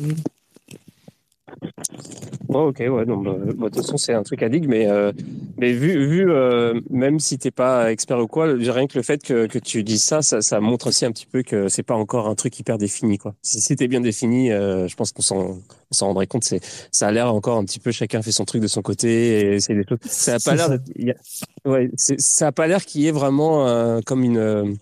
ok, ouais, non, bah, bah, de toute façon, c'est un truc à digue, mais, euh, mais vu, vu euh, même si t'es pas expert ou quoi, rien que le fait que, que tu dises ça, ça, ça montre aussi un petit peu que c'est pas encore un truc hyper défini, quoi. Si c'était bien défini, euh, je pense qu'on s'en, s'en rendrait compte. C'est, ça a l'air encore un petit peu, chacun fait son truc de son côté et c'est des choses. Ça a pas l'air, ouais, ça a pas l'air qu'il y ait vraiment comme une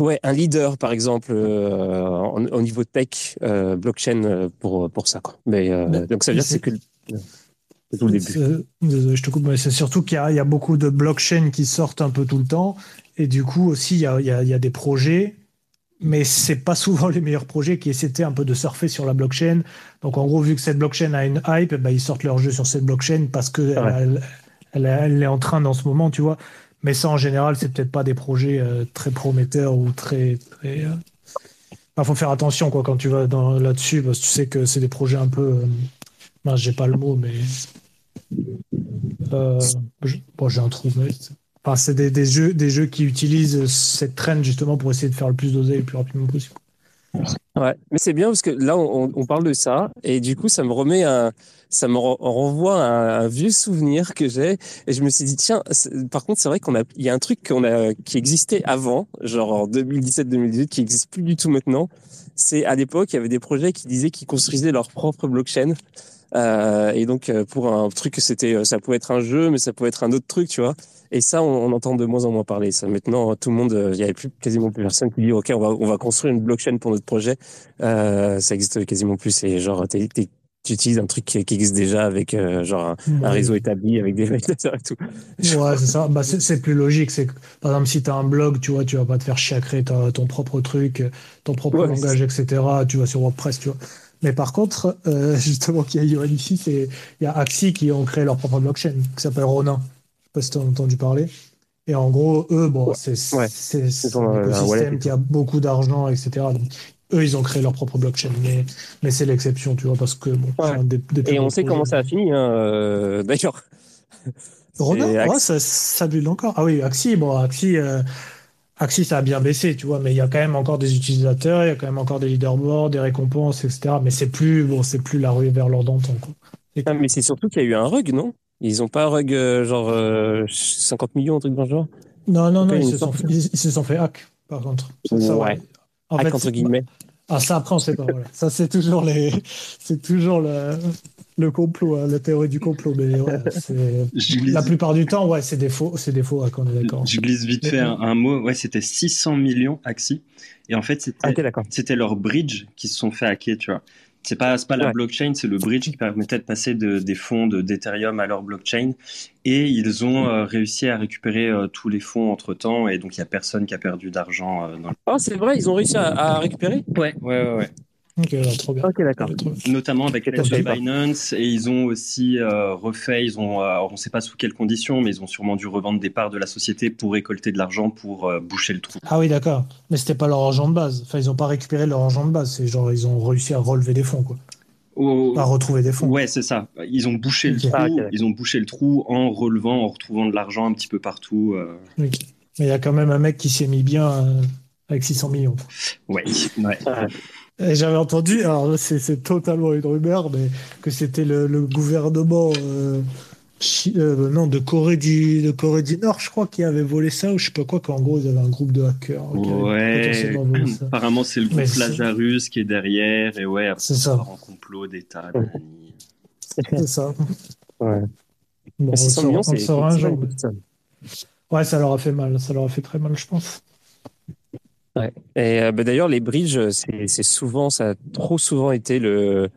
ouais, un leader, par exemple, euh, au niveau tech, euh, blockchain, euh, pour, pour ça. Quoi. Mais, donc, ça veut dire que c'est que tout le début. Désolé, je te coupe, mais c'est surtout qu'il y, y, a beaucoup de blockchains qui sortent un peu tout le temps. Et du coup, aussi, il y a, il y a, il y a des projets, mais c'est pas souvent les meilleurs projets qui essaient un peu de surfer sur la blockchain. Donc, en gros, vu que cette blockchain a une hype, bah, ils sortent leur jeu sur cette blockchain parce que elle, elle, elle, est en train dans ce moment, tu vois. Mais ça, en général, c'est peut-être pas des projets euh, très prometteurs ou très. très Il euh, faut faire attention quoi, quand tu vas là-dessus, parce que tu sais que c'est des projets un peu. Euh... j'ai pas le mot, mais. Euh, bon, j'ai un trou. Enfin, c'est des, des, jeux, des jeux qui utilisent cette trend justement pour essayer de faire le plus d'oseille le plus rapidement possible. Ouais, mais c'est bien parce que là, on, on, parle de ça et du coup, ça me remet un, ça me renvoie à un, vieux souvenir que j'ai. Et je me suis dit, tiens, par contre, c'est vrai qu'on a, il y a un truc qu'on a, qui existait avant, genre en 2017-2018, qui existe plus du tout maintenant. C'est à l'époque, il y avait des projets qui disaient qu'ils construisaient leur propre blockchain. Euh, et donc euh, pour un truc, c'était, euh, ça pouvait être un jeu, mais ça pouvait être un autre truc, tu vois. Et ça, on, entend de moins en moins parler. Ça, maintenant, tout le monde, il y avait plus quasiment plus personne qui dit, ok, on va, on va construire une blockchain pour notre projet. Ça existe quasiment plus. C'est genre, t'es, tu utilises un truc qui, existe déjà avec euh, genre un, réseau établi avec des validateurs et tout. Ouais, c'est ça. Bah, c'est plus logique. C'est par exemple si tu as un blog, tu vois, tu vas pas te faire chier à créer ton propre truc, ton propre langage, etc. Tu vas sur WordPress, tu vois. Mais par contre, euh, justement, qu'il y a ici, c'est il y a Axie qui ont créé leur propre blockchain qui s'appelle Ronin. Je sais pas si tu as entendu parler. Et en gros, eux, bon, c'est ouais. un écosystème qui a beaucoup d'argent, etc. Donc, eux, ils ont créé leur propre blockchain, mais, mais c'est l'exception, tu vois, parce que bon, Et on sait comment ça a fini, hein, euh, d'ailleurs. Ouais, ça, ça bulle encore. Ah oui, Axie, bon, Axie, euh, Axie, ça a bien baissé, tu vois, mais il y a quand même encore des utilisateurs, il y a quand même encore des leaderboards, des récompenses, etc. Mais c'est plus, bon, c'est plus la rue vers l'or d'antan. Ah, mais c'est surtout qu'il y a eu un rug, non? Ils ont pas un rug euh, genre 50 millions, un truc dans le genre? Non, non, non, ils, se sont, fait, ils, se sont fait hack, par contre. ouais. En fait, entre guillemets. Ah, ça, après, on sait pas. Ça, c'est toujours, les... c'est toujours le... le complot, hein, la théorie du complot. Mais ouais, la plupart du temps, ouais, c'est des faux, c'est des faux, on est d'accord. Je glisse vite fait un, mot. Ouais, c'était 600 millions Axi. Et en fait, c'était, ah, c'était leur bridge qui se sont fait hacker, tu vois. C'est pas, pas la blockchain, c'est le bridge qui permettait de passer de, des fonds d'Ethereum à leur blockchain. Et ils ont euh, réussi à récupérer euh, tous les fonds entre temps. Et donc, il n'y a personne qui a perdu d'argent. Euh, Oh, c'est vrai, ils ont réussi à, récupérer? Ouais, ouais, ouais. ouais. Ok, trop bien. Ok, d'accord. Notamment avec Binance et ils ont aussi refait, ils ont, on ne sait pas sous quelles conditions, mais ils ont sûrement dû revendre des parts de la société pour récolter de l'argent pour boucher le trou. Ah oui, d'accord. Mais c'était pas leur argent de base. Enfin, ils n'ont pas récupéré leur argent de base. C'est genre ils ont réussi à relever des fonds, quoi. À retrouver des fonds. Ouais, c'est ça. Ils ont bouché le trou. Ah, ils ont bouché le trou en relevant, en retrouvant de l'argent un petit peu partout. Mais il y a quand même un mec qui s'est mis bien avec 600 millions. Ouais. ouais. J'avais entendu, alors c'est totalement une rumeur, mais que c'était le, gouvernement euh, euh, non, de, Corée du, de Corée du Nord, je crois, qui avait volé ça, ou je sais pas quoi, qu'en gros, ils avaient un groupe de hackers. Ouais, apparemment, c'est le groupe Lazarus qui est derrière, et ouais, c'est ça. En complot d'État. C'est ça. Ouais. Bon, on, sort, on sort un jour. Ouais, ça leur a fait mal, ça leur a fait très mal, je pense. Ouais. Et euh, bah, d'ailleurs, les bridges, c'est souvent, ça a trop souvent été le,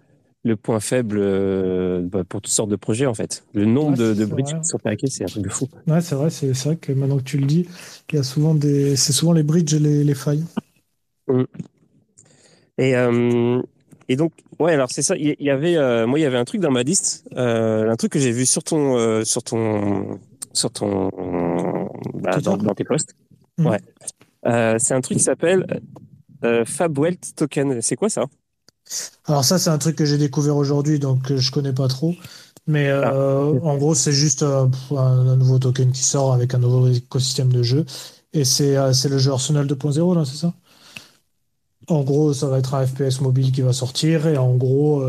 le point faible euh, bah, pour toutes sortes de projets en fait. Le nombre de, de bridges qui sont hackés, c'est un truc de fou. Ouais, c'est vrai, c'est vrai que maintenant que tu le dis, il y a souvent des, c'est souvent les bridges et les, les failles. Mmh. Et euh, et donc ouais, alors c'est ça. Il y, avait, moi, il y avait un truc dans ma liste, un truc que j'ai vu sur ton, sur ton, sur ton, bah, dans, dans, tes posts. Mmh. Ouais. Euh, c'est un truc qui s'appelle euh, FabWealth Token. C'est quoi ça? Alors ça, c'est un truc que j'ai découvert aujourd'hui, donc euh, je connais pas trop. Mais ah. en gros, c'est juste un, nouveau token qui sort avec un nouveau écosystème de jeu. Et c'est le jeu Arsenal 2.0, là, c'est ça? En gros, ça va être un FPS mobile qui va sortir. Et en gros,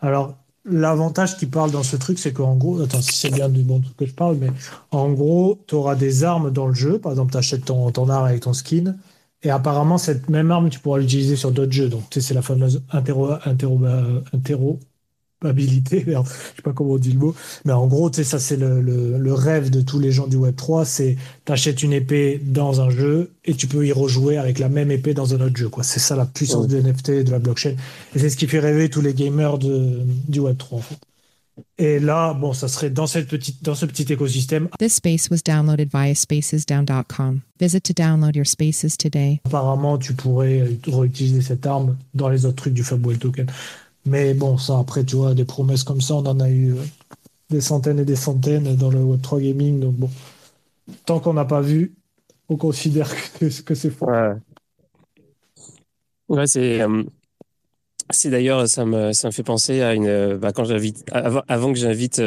alors L'avantage qui parle dans ce truc, c'est qu'en gros, attends, si c'est bien du bon truc que je parle, mais en gros, tu auras des armes dans le jeu. Par exemple, tu achètes ton, ton arme avec ton skin. Et apparemment, cette même arme, tu pourras l'utiliser sur d'autres jeux. Donc, tu sais, c'est la fameuse interro, interro, interro, habilité, je sais pas comment on dit le mot, mais en gros, tu sais, ça c'est le, le, rêve de tous les gens du Web 3, c'est t'achètes une épée dans un jeu et tu peux y rejouer avec la même épée dans un autre jeu, quoi. C'est ça la puissance de NFT de la blockchain. Et c'est ce qui fait rêver tous les gamers de, du Web 3, en fait. Et là, bon, ça serait dans, cette petite, dans ce petit écosystème. This space was downloaded via spacesdown.com. Visit to download your spaces today. Apparemment, tu pourrais réutiliser cette arme dans les autres trucs du FabWell Token. Mais bon, ça, après, tu vois, des promesses comme ça, on en a eu euh, des centaines et des centaines dans le Web3 Gaming. Donc bon, tant qu'on n'a pas vu, on considère que, que c'est faux. Ouais, ouais c'est. Euh, c'est d'ailleurs, ça me, ça me fait penser à une. Euh, bah, quand j'invite, avant, avant que j'invite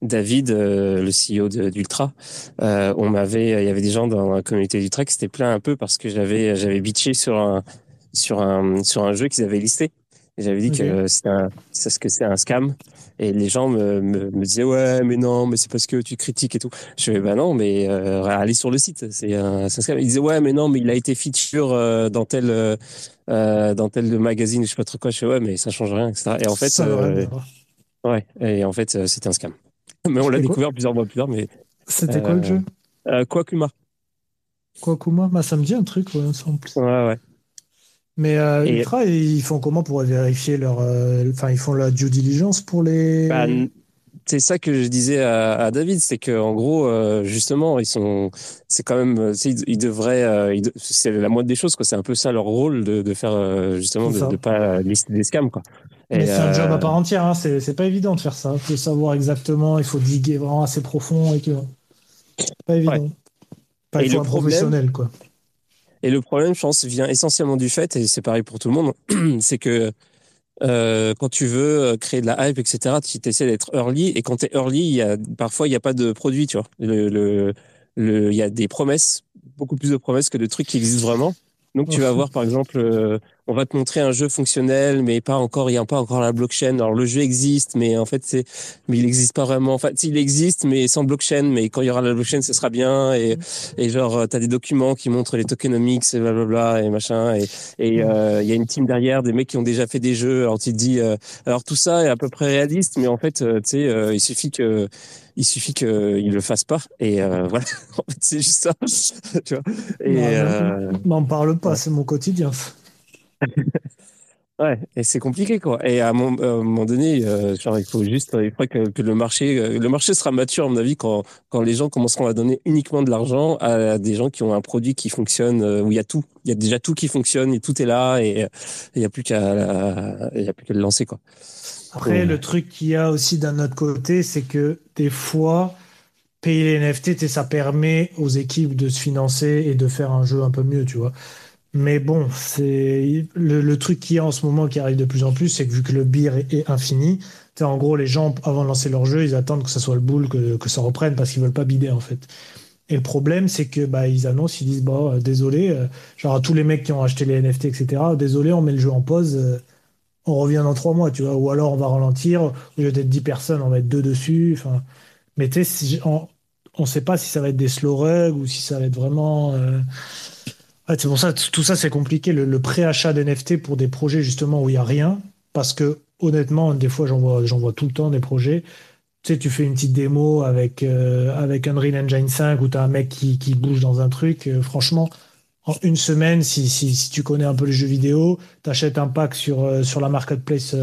David, le CEO d'Ultra, on m'avait, il y avait des gens dans la communauté d'Ultra qui s'étaient plaints un peu parce que j'avais, j'avais bitché sur un, sur un, sur un jeu qu'ils avaient listé. J'avais dit que un, c'est ce que c'est un scam. Et les gens me, me, me disaient ouais, mais non, mais c'est parce que tu critiques et tout. Je fais bah non, mais euh, allez sur le site. C'est un, un scam. Ils disaient ouais, mais non, mais il a été feature euh, dans tel euh, euh, dans tel magazine, je sais pas trop quoi. Je fais ouais, mais ça change rien, etc. Et en fait, euh, ouais, et en fait, euh, c'était un scam. Mais on l'a découvert plusieurs mois plus tard. Mais C'était quoi le euh, jeu? euh, quoi, Kuma Quoi, Kuma Bah, ça me dit un truc, ouais, ça, en plus. Ouais, ouais. Mais euh, Et- Ultra, ils font comment pour vérifier leur. euh, Enfin, ils font la due diligence pour les. Bah, c'est ça que je disais à, à David, c'est que en gros, euh, justement, ils sont, c'est quand même, ils, ils devraient, euh, de- c'est la moindre des choses, quoi. C'est un peu ça leur rôle de, de faire euh, justement de, de pas lister des scams, quoi. Mais c'est un job à part entière, hein. c'est pas évident de faire ça. Il faut savoir exactement, il faut diguer vraiment assez profond et que. Pas évident. Pas, Et le professionnel, quoi. Et le problème, je pense, vient essentiellement du fait, et c'est pareil pour tout le monde, c'est que euh, quand tu veux euh, créer de la hype, etc., tu essaies d'être early, et quand tu es early, y a, parfois, il n'y a pas de produit, tu vois. Le, le, le, il y a des promesses, beaucoup plus de promesses que de trucs qui existent vraiment. Donc, tu vas Mhm. voir, par exemple, euh, on va te montrer un jeu fonctionnel, mais pas encore, il n'y a pas encore la blockchain. Alors, le jeu existe, mais en fait, c'est, mais il n'existe pas vraiment. Enfin, il existe, mais sans blockchain, mais quand il y aura la blockchain, ce sera bien. Et, et genre, tu as des documents qui montrent les tokenomics et blablabla et machin. Et et euh, il y a une team derrière, des mecs qui ont déjà fait des jeux. Alors tu te dis, euh, alors tout ça est à peu près réaliste, mais en fait, euh, tu sais, euh, il suffit que, il suffit qu'ils le fassent pas. Et euh, voilà, en fait, c'est juste ça, tu vois? Et Non, euh, M'en parle pas, ouais. c'est mon quotidien. ouais, et c'est compliqué quoi. Et à un moment, un moment donné, euh, genre, il faut juste, il faudrait que, que le marché, euh, le marché sera mature à mon avis quand quand les gens commenceront à donner uniquement de l'argent à des gens qui ont un produit qui fonctionne, euh, où il y a tout, il y a déjà tout qui fonctionne et tout est là et euh, il y a plus qu'à, il y a plus qu'à le lancer quoi. Après, Ouais. le truc qu'il y a aussi d'un autre côté, c'est que des fois, payer les NFT, ça permet aux équipes de se financer et de faire un jeu un peu mieux, tu vois. Mais bon, c'est le, le truc qu'il y a en ce moment qui arrive de plus en plus, c'est que vu que le beer est, est infini, en gros, les gens, avant de lancer leur jeu, ils attendent que ça soit le boule, que, ça reprenne parce qu'ils veulent pas bider, en fait. Et le problème, c'est que bah, ils annoncent, ils disent, bon, euh, désolé, euh, genre à tous les mecs qui ont acheté les NFT, etc., désolé, on met le jeu en pause. euh, on revient dans trois mois, tu vois, ou alors on va ralentir, au lieu d'être 10 personnes, on va être deux dessus. Enfin, mais tu sais, on ne sait pas si ça va être des slow rugs ou si ça va être vraiment. C'est pour ça, tout ça c'est compliqué, le, préachat d'NFT pour des projets justement où il n'y a rien, parce que honnêtement, des fois j'en vois, tout le temps des projets. Tu sais, tu fais une petite démo avec, euh, avec Unreal Engine 5 où tu as un mec qui, bouge dans un truc. euh, franchement, en une semaine, si, tu connais un peu les jeux vidéo, tu achètes un pack sur, euh, la marketplace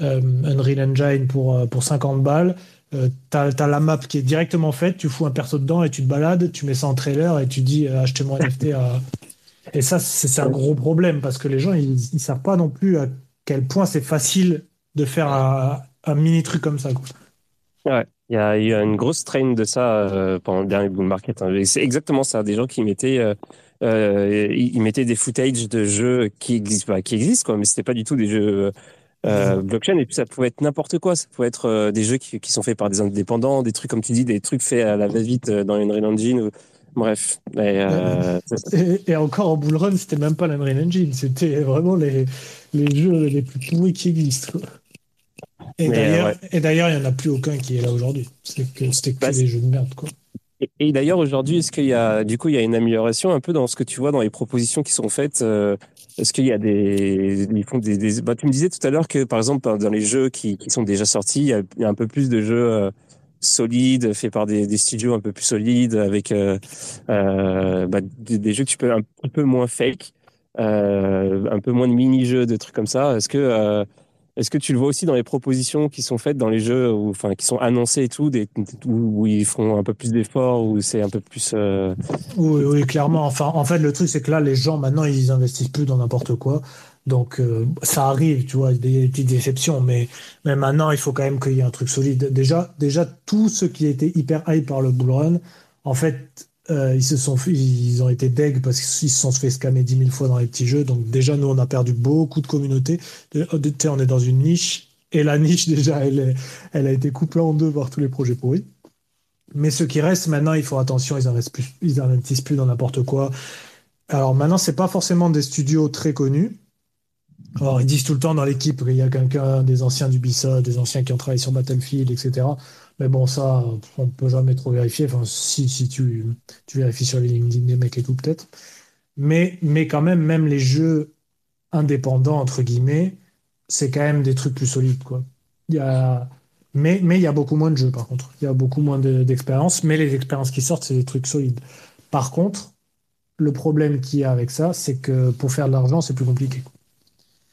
Unreal Engine pour, pour 50 balles. Euh, tu as, la map qui est directement faite, tu fous un perso dedans et tu te balades, tu mets ça en trailer et tu dis euh, achetez mon NFT à. Et ça, c'est un gros problème parce que les gens, ils ne savent pas non plus à quel point c'est facile de faire un, un mini truc comme ça. quoi. Ouais, il y a eu une grosse train de ça euh, pendant le dernier bull market. hein. C'est exactement ça, des gens qui mettaient, euh, euh, ils ils mettaient des footage de jeux qui existent, bah, qui existent quoi, mais c'était pas du tout des jeux euh, blockchain. Et puis ça pouvait être n'importe quoi. Ça pouvait être euh, des jeux qui, qui sont faits par des indépendants, des trucs comme tu dis, des trucs faits à la va-vite euh, dans Unreal Engine. Ou... Bref. Et, euh, Et, et encore en bull run, c'était même pas l'Unreal Engine, c'était vraiment les, les jeux les plus pourris qui existent. Et d'ailleurs, ouais. il n'y en a plus aucun qui est là aujourd'hui. Que c'était que Bah, des jeux de merde, quoi. Et, et d'ailleurs, aujourd'hui, est-ce qu'il y a, du coup, il y a une amélioration un peu dans ce que tu vois dans les propositions qui sont faites euh, Est-ce qu'il y a des, ils font des, bah, tu me disais tout à l'heure que, par exemple, dans les jeux qui, qui sont déjà sortis, il y a, un peu plus de jeux euh, solides, faits par des, studios un peu plus solides, avec euh, euh, bah, des, jeux que tu peux un peu moins fake, un peu moins de mini-jeux, de trucs comme ça. Est-ce que est-ce que tu le vois aussi dans les propositions qui sont faites dans les jeux, enfin qui sont annoncés et tout, où, ils font un peu plus d'efforts, où c'est un peu plus. euh, Oui, oui, clairement. Enfin, en fait, le truc, c'est que là, les gens, maintenant, ils investissent plus dans n'importe quoi. Donc, euh, ça arrive, tu vois, des petites déceptions. Mais, mais maintenant, il faut quand même qu'il y ait un truc solide. Déjà, déjà, tous ceux qui étaient hyper hype par le bull run, en fait, euh, ils se sont, ils ont été deg parce qu'ils se sont fait scammer 10 000 fois dans les petits jeux. Donc, déjà, nous, on a perdu beaucoup de communautés. De- de- tu sais, on est dans une niche. Et la niche, déjà, elle, est- elle a été coupée en deux par tous les projets pourris. Mais ceux qui restent, maintenant, ils font attention, ils investissent plus, investissent plus dans n'importe quoi. Alors maintenant, c'est pas forcément des studios très connus, Alors, ils disent tout le temps dans l'équipe qu'il y a quelqu'un, des anciens du BISA, des anciens qui ont travaillé sur Battlefield, etc. Mais bon, ça, on peut jamais trop vérifier. Enfin, si, si tu, tu vérifies sur les LinkedIn des mecs et tout, peut-être. Mais, mais quand même, même les jeux indépendants, entre guillemets, c'est quand même des trucs plus solides, quoi. Il y a... Mais, mais il y a beaucoup moins de jeux, par contre. Il y a beaucoup moins de- d'expériences, mais les expériences qui sortent, c'est des trucs solides. Par contre, le problème qu'il y a avec ça, c'est que pour faire de l'argent, c'est plus compliqué.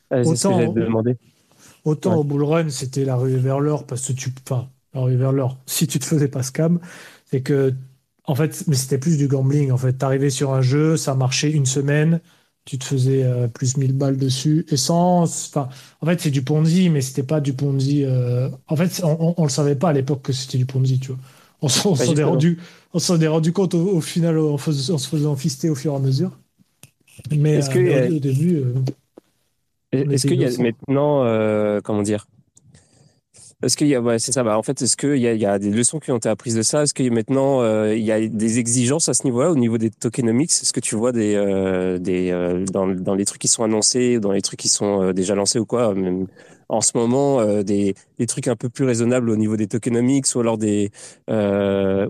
Ah, c'est ce que Autant- demander. Autant Ouais. au bull run, c'était la rue vers l'or parce que tu, enfin, vers l'or. Si tu te faisais pas scam, c'est que, en fait, mais c'était plus du gambling. En fait, t'arrivais sur un jeu, ça marchait une semaine, tu te faisais euh, plus 1000 balles dessus et sans, enfin, en fait, c'est du Ponzi, mais c'était pas du Ponzi. euh, En fait, on, on, on le savait pas à l'époque que c'était du Ponzi, tu vois. On, s'en- est rendu, on s'en est rendu compte au, au final en, fais- en se faisant fister au fur et à mesure. Mais, Est-ce euh, que, mais au, au début, euh, Est-ce qu'il y a maintenant, euh, comment dire Est-ce qu'il y a, ouais, c'est ça. Bah, en fait, est-ce qu'il y a, y a des leçons qui ont été apprises de ça? Est-ce qu'il y a maintenant, euh, y a des exigences à ce niveau-là, au niveau des tokenomics? Est-ce que tu vois des, euh, des euh, dans, dans les trucs qui sont annoncés, dans les trucs qui sont euh, déjà lancés ou quoi En ce moment, euh, des, des trucs un peu plus raisonnables au niveau des tokenomics, ou alors des, ou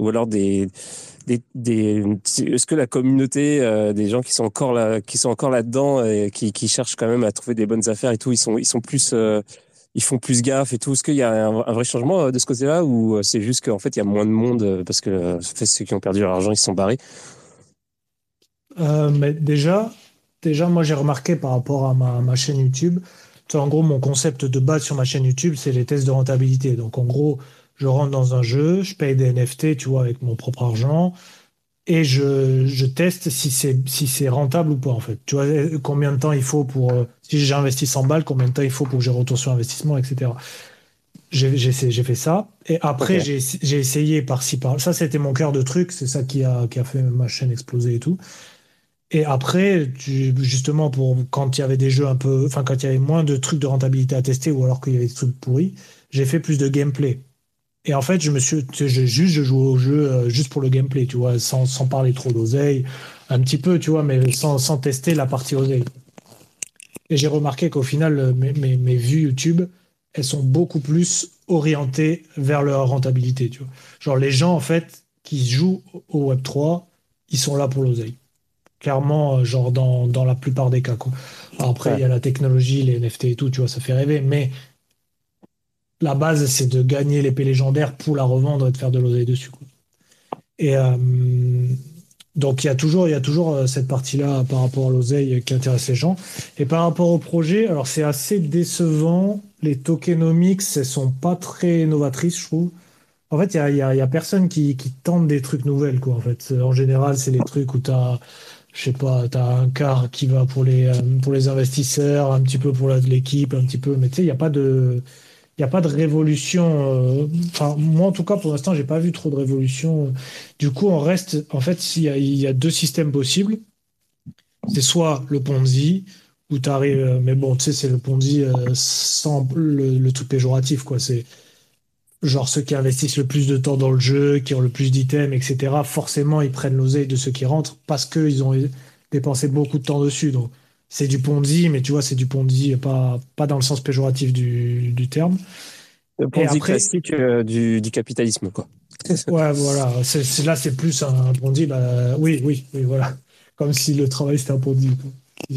alors des des, des est-ce que la communauté euh, des gens qui sont encore là qui sont encore là-dedans et qui, qui cherchent quand même à trouver des bonnes affaires et tout ils sont ils sont plus euh, ils font plus gaffe et tout. Est-ce qu'il y a un, vrai changement euh, de ce côté-là ou euh, c'est juste qu'en fait il y a moins de monde euh, parce que ceux qui ont perdu leur argent ils sont barrés? Mais déjà, déjà, moi j'ai remarqué par rapport à ma, ma chaîne YouTube, en gros, mon concept de base sur ma chaîne YouTube, c'est les tests de rentabilité. Donc en gros, je rentre dans un jeu, je paye des NFT, tu vois, avec mon propre argent, et je, je teste si c'est si c'est rentable ou pas, en fait. Tu vois, euh, combien de temps il faut pour, euh, si j'ai investi 100 balles, combien de temps il faut pour que j'ai retour sur investissement, etc. J'ai fait ça. Et après, j'ai j'ai essayé par-ci, par Ça, c'était mon cœur de truc. C'est ça qui a, qui a fait ma chaîne exploser et tout. Et après, tu- justement, pour quand il y avait des jeux un peu, enfin, quand il y avait moins de trucs de rentabilité à tester ou alors qu'il y avait des trucs pourris, j'ai fait plus de gameplay. Et en fait, je me suis, j'ai juste, je jouais au jeu euh, juste pour le gameplay, tu vois, sans, sans parler trop d'oseille, un petit peu, tu vois, mais sans, sans tester la partie oseille. Et j'ai remarqué qu'au final, euh, mes, mes, mes vues YouTube, elles sont beaucoup plus orientées vers leur rentabilité, tu vois. Genre, les gens, en fait, qui jouent au Web3, ils sont là pour l'oseille. Clairement, euh, genre, dans, dans la plupart des cas, quoi. Alors après, il Ouais. y a la technologie, les NFT et tout, tu vois, ça fait rêver, mais la base, c'est de gagner l'épée légendaire pour la revendre et de faire de l'oseille dessus. Et euh, donc, il y a toujours, euh, cette partie-là par rapport à l'oseille qui intéresse les gens. Et par rapport au projet, alors c'est assez décevant. Les tokenomics, elles sont pas très novatrices, je trouve. En fait, il y a, a- personne qui, tente des trucs nouvelles, quoi. En fait, en général, c'est les trucs où tu as, un quart qui va pour les, euh, pour les investisseurs, un petit peu pour l'équipe, un petit peu. Mais tu sais, il n'y a pas de, il y a pas de révolution. euh, Enfin, moi, en tout cas, pour l'instant, j'ai pas vu trop de révolution. Du coup, on reste. En fait, il y a, deux systèmes possibles. C'est soit le Ponzi, où tu arrives. Mais bon, tu sais, c'est le Ponzi euh, sans le, le truc péjoratif, quoi. C'est genre ceux qui investissent le plus de temps dans le jeu, qui ont le plus d'items, etc. Forcément, ils prennent l'oseille de ceux qui rentrent parce qu'ils ont dépensé beaucoup de temps dessus. Donc, c'est du Ponzi, mais tu vois, c'est du Ponzi, pas, pas dans le sens péjoratif du, du terme. le Ponzi après- classique euh, du, du capitalisme quoi Ouais, voilà. Là, c'est plus un Ponzi. Bah, oui, oui, oui, voilà. Comme si le travail c'était un Ponzi.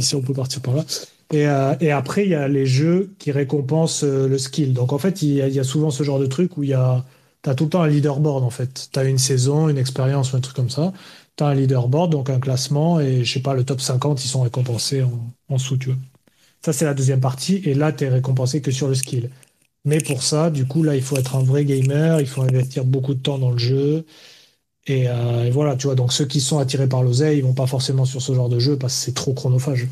Si on peut partir par là. Et, euh, et après, il y a les jeux qui récompensent euh, le skill. Donc, en fait, il y, y a souvent ce genre de truc où il y a. Tu as tout le temps un leaderboard, en fait. Tu as une saison, une expérience ou un truc comme ça. Tu un leaderboard, donc un classement, et je sais pas, le top 50, ils sont récompensés en, en dessous, tu vois. Ça, c'est la deuxième partie, et là, tu es récompensé que sur le skill. Mais pour ça, du coup, là, il faut être un vrai gamer, il faut investir beaucoup de temps dans le jeu. Et, euh, voilà, tu vois, donc ceux qui sont attirés par l'oseille, ils vont pas forcément sur ce genre de jeu parce que c'est trop chronophage.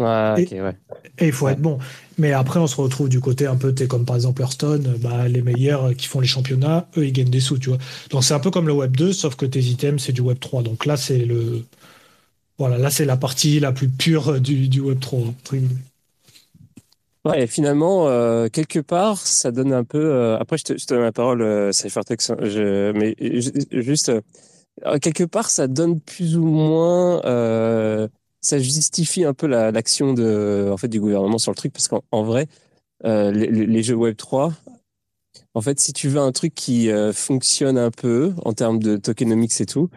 Et- ok ouais Et il faut Ouais. être bon. Mais après, on se retrouve du côté un peu, t'es comme par exemple Hearthstone, bah, les meilleurs qui font les championnats, eux, ils gagnent des sous, tu vois. Donc c'est un peu comme le Web 2, sauf que tes items, c'est du Web 3. Donc là, c'est le. Voilà, là, c'est la partie la plus pure du, du Web 3. entre guillemets. Ouais, et finalement, euh, quelque part, ça donne un peu. euh, après, je te, je te donne la parole, euh, Cyphertex, hein, je, mais ju- juste, euh, quelque part, ça donne plus ou moins. Ça justifie un peu la- l'action de, en fait, du gouvernement sur le truc parce qu'en en vrai, euh, les, jeux Web 3, en fait, si tu veux un truc qui euh, fonctionne un peu en termes de tokenomics et tout,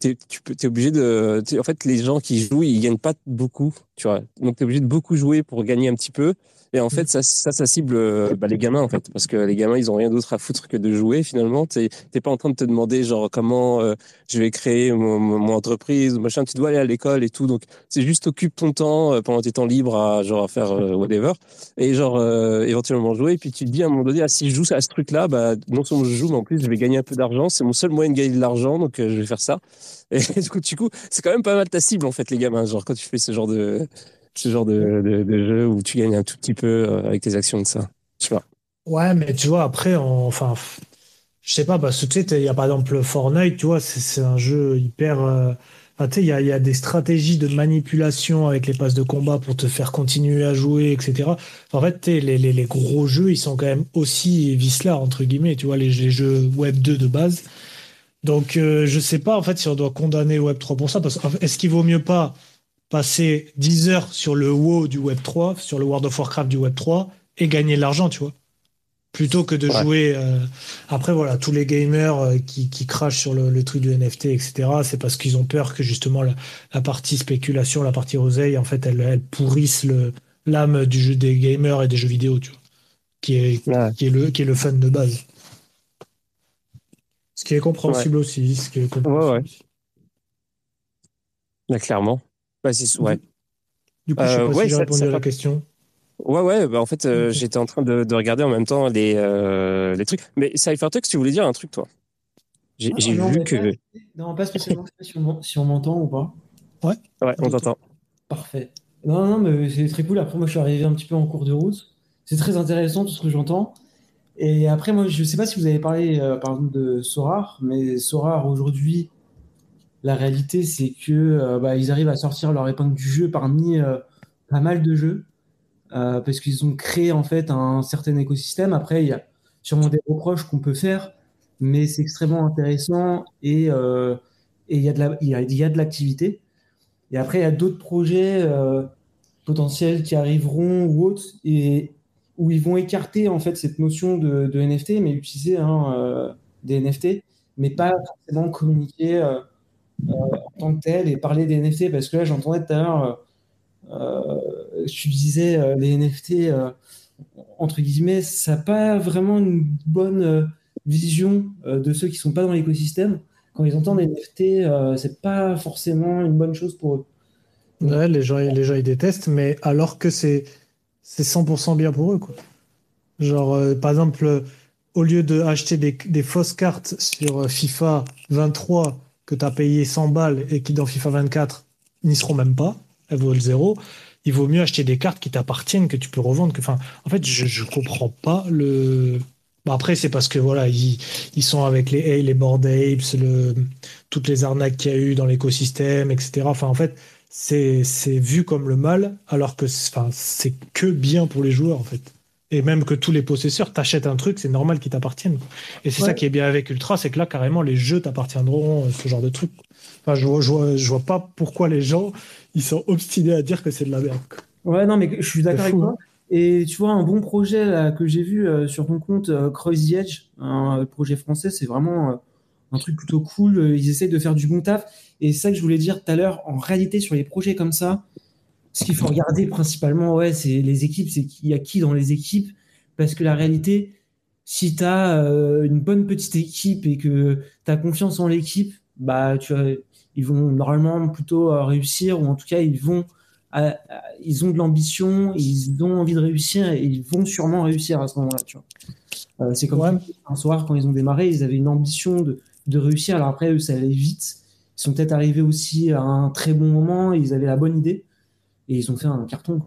tu peux, t'es obligé de, en fait, les gens qui jouent, ils gagnent pas beaucoup, tu vois. Donc, t'es obligé de beaucoup jouer pour gagner un petit peu. Et en fait, ça, ça, cible euh, bah, les gamins, en fait, parce que les gamins, ils ont rien d'autre à foutre que de jouer. Finalement, t'es, t'es pas en train de te demander genre comment euh, je vais créer mon, mon entreprise machin. Tu dois aller à l'école et tout. Donc, c'est juste occupe ton temps euh, pendant tes temps libres à genre à faire whatever et genre éventuellement jouer. Et puis tu te dis à un moment donné, ah, si je joue à ce truc-là, bah non seulement je joue, mais en plus je vais gagner un peu d'argent. C'est mon seul moyen de gagner de l'argent, donc je vais faire ça. Et du coup, c'est quand même pas mal ta cible en fait, les gamins. Genre quand tu fais ce genre de ce genre de, de, de jeu où tu gagnes un tout petit peu euh, avec tes actions de ça. Je sais pas. Ouais, mais tu vois, après, on- enfin, je sais pas, parce que tu sais, il y a par exemple Fortnite, tu vois, c'est un jeu hyper. euh, enfin, tu sais, il y a, il y a des stratégies de manipulation avec les passes de combat pour te faire continuer à jouer, etc. En fait, les, les, les gros jeux, ils sont quand même aussi vicelard, entre guillemets, tu vois, les, les jeux Web 2 de base. Donc, euh, je sais pas, en fait, si on doit condamner Web 3 pour ça, parce que est-ce qu'il vaut mieux pas passer 10 heures sur le WoW du Web 3, sur le World of Warcraft du Web 3, et gagner de l'argent, tu vois? plutôt que de Ouais. jouer. euh, Après, voilà, tous les gamers euh, qui, qui crachent sur le, le truc du NFT, etc., c'est parce qu'ils ont peur que justement la, la partie spéculation, la partie oseille, en fait, elle, elle pourrisse l'âme du jeu des gamers et des jeux vidéo, tu vois, qui est, Ouais. qui est, le, qui est le fun de base. Ce qui est compréhensible aussi. Ce qui est compréhensible. Là, clairement. Bah, c'est- ouais. Du coup, je sais Euh, pas ouais, si j'ai ça- répondu ça à la question. Ouais, ouais, bah en fait, euh, j'étais en train de, de regarder en même temps les, euh, les trucs. Mais Cyphertex, tu voulais dire un truc, toi? J'ai Ah, vu que. pas- Non, pas spécialement. Sais si on m'entend ou pas. Ouais, on t'entend. Parfait. Non, non, mais c'est très cool. Après, moi, je suis arrivé un petit peu en cours de route. C'est très intéressant tout ce que j'entends. Et après, moi, je sais pas si vous avez parlé, euh, par exemple, de Sorar, mais Sorar, aujourd'hui, la réalité, c'est que euh, bah, ils arrivent à sortir leur épingle du jeu parmi euh, pas mal de jeux, euh, parce qu'ils ont créé, en fait, un certain écosystème. Après, il y a sûrement des reproches qu'on peut faire, mais c'est extrêmement intéressant et il y a de l'activité. Et après, il y a d'autres projets potentiels qui arriveront ou autres, où ils vont écarter en fait cette notion de, NFT, mais utiliser hein, des NFT, mais pas forcément communiquer en tant que tel et parler des NFT, parce que là, j'entendais tout à l'heure, euh, euh, tu disais euh, les NFT, euh, entre guillemets, ça n'a pas vraiment une bonne euh, vision euh, de ceux qui sont pas dans l'écosystème. Quand ils entendent NFT, euh, c'est pas forcément une bonne chose pour eux. Ouais, les gens, les gens, ils détestent, mais alors que c'est c'est 100% bien pour eux, quoi. Genre, euh, par exemple, euh, au lieu de des, des fausses cartes sur euh, FIFA 23 que tu as payé 100 balles et qui, dans FIFA 24, n'y seront même pas, elles vaut le zéro, il vaut mieux acheter des cartes qui t'appartiennent, que tu peux revendre. Que, en fait, je, je comprends pas le. Après, c'est parce que voilà, ils, sont avec les les Bored Apes, le, toutes les arnaques qu'il y a eu dans l'écosystème, etc. Enfin, en fait, c'est vu comme le mal, alors que c'est que bien pour les joueurs, en fait. Et même que tous les possesseurs t'achètent un truc, c'est normal qu'ils t'appartiennent. Et c'est Ouais. ça qui est bien avec Ultra, c'est que là, carrément, les jeux t'appartiendront, euh, ce genre de truc. Enfin, je vois, je vois, je vois pas pourquoi les gens, ils sont obstinés à dire que c'est de la merde. Ouais, non, mais je suis d'accord avec toi. hein. Et tu vois, un bon projet là, que j'ai vu euh, sur ton compte, euh, Cross the Edge, un projet français, c'est vraiment euh, un truc plutôt cool. Euh, Ils essayent de faire du bon taf. Et c'est ça que je voulais dire tout à l'heure. En réalité, sur les projets comme ça, ce qu'il faut regarder principalement, ouais, c'est les équipes, c'est qu'il y a qui dans les équipes. Parce que la réalité, si tu as une bonne petite équipe et que tu as confiance en l'équipe, bah, tu vois, ils vont normalement plutôt euh, réussir, ou en tout cas, ils vont à- à- ils ont de l'ambition, ils ont envie de réussir et ils vont sûrement réussir à ce moment-là. Tu vois. Euh, c'est comme Ouais. un soir quand ils ont démarré, ils avaient une ambition de, de réussir. Alors après, eux, ça allait vite. Ils sont peut-être arrivés aussi à un très bon moment. Ils avaient la bonne idée et ils ont fait un carton.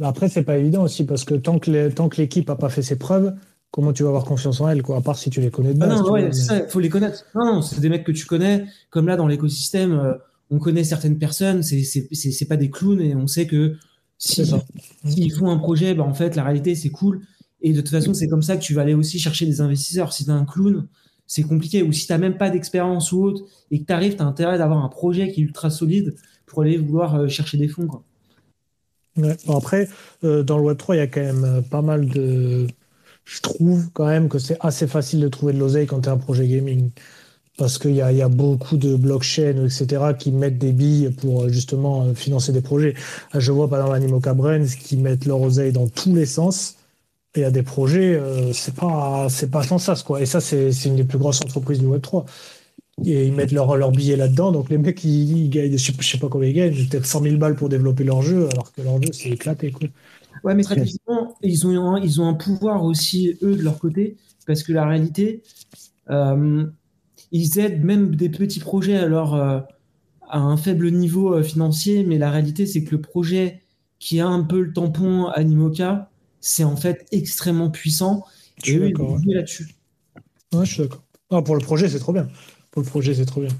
bah Après, c'est pas évident aussi, parce que tant que les- tant que l'équipe a pas fait ses preuves, comment tu vas avoir confiance en elle, quoi, à part si tu les connais de Ah base. non, ouais, ça, faut les connaître. Non, non, c'est des mecs que tu connais. Comme là, dans l'écosystème, euh, on connaît certaines personnes. C'est pas des clowns et on sait que si, s'ils font un projet, bah, en fait, la réalité, c'est cool. Et de toute façon, c'est comme ça que tu vas aller aussi chercher des investisseurs. Si tu un clown, c'est compliqué. Ou si tu n'as même pas d'expérience ou autre et que tu arrives, tu as intérêt d'avoir un projet qui est ultra solide pour aller vouloir euh, chercher des fonds. Quoi. après, euh, dans le Web3, il y a quand même euh, pas mal de. Je trouve quand même que c'est assez facile de trouver de l'oseille quand tu es un projet gaming. Parce qu'il y, y a, beaucoup de blockchains, etc., qui mettent des billes pour justement financer des projets. Je vois par exemple Animoca Brands qui mettent leur oseille dans tous les sens il y a des projets, c'est pas c'est pas sans ça quoi. Et ça c'est une des plus grosses entreprises du Web 3. Et ils mettent leur, leur billet là-dedans. Donc les mecs ils, gagnent, je sais, sais pas combien ils gagnent, peut-être 100 000 balles pour développer leur jeu, alors que leur jeu c'est éclaté quoi. Ouais, mais stratégiquement ils ont un, ils ont un pouvoir aussi eux de leur côté parce que la réalité euh, ils aident même des petits projets alors euh, à un faible niveau financier, mais la réalité c'est que le projet qui a un peu le tampon Animoca c'est en fait extrêmement puissant. Je suis d'accord. là-dessus. Ouais, je suis d'accord. Ah, pour le projet, c'est trop bien. Pour le projet, c'est trop bien.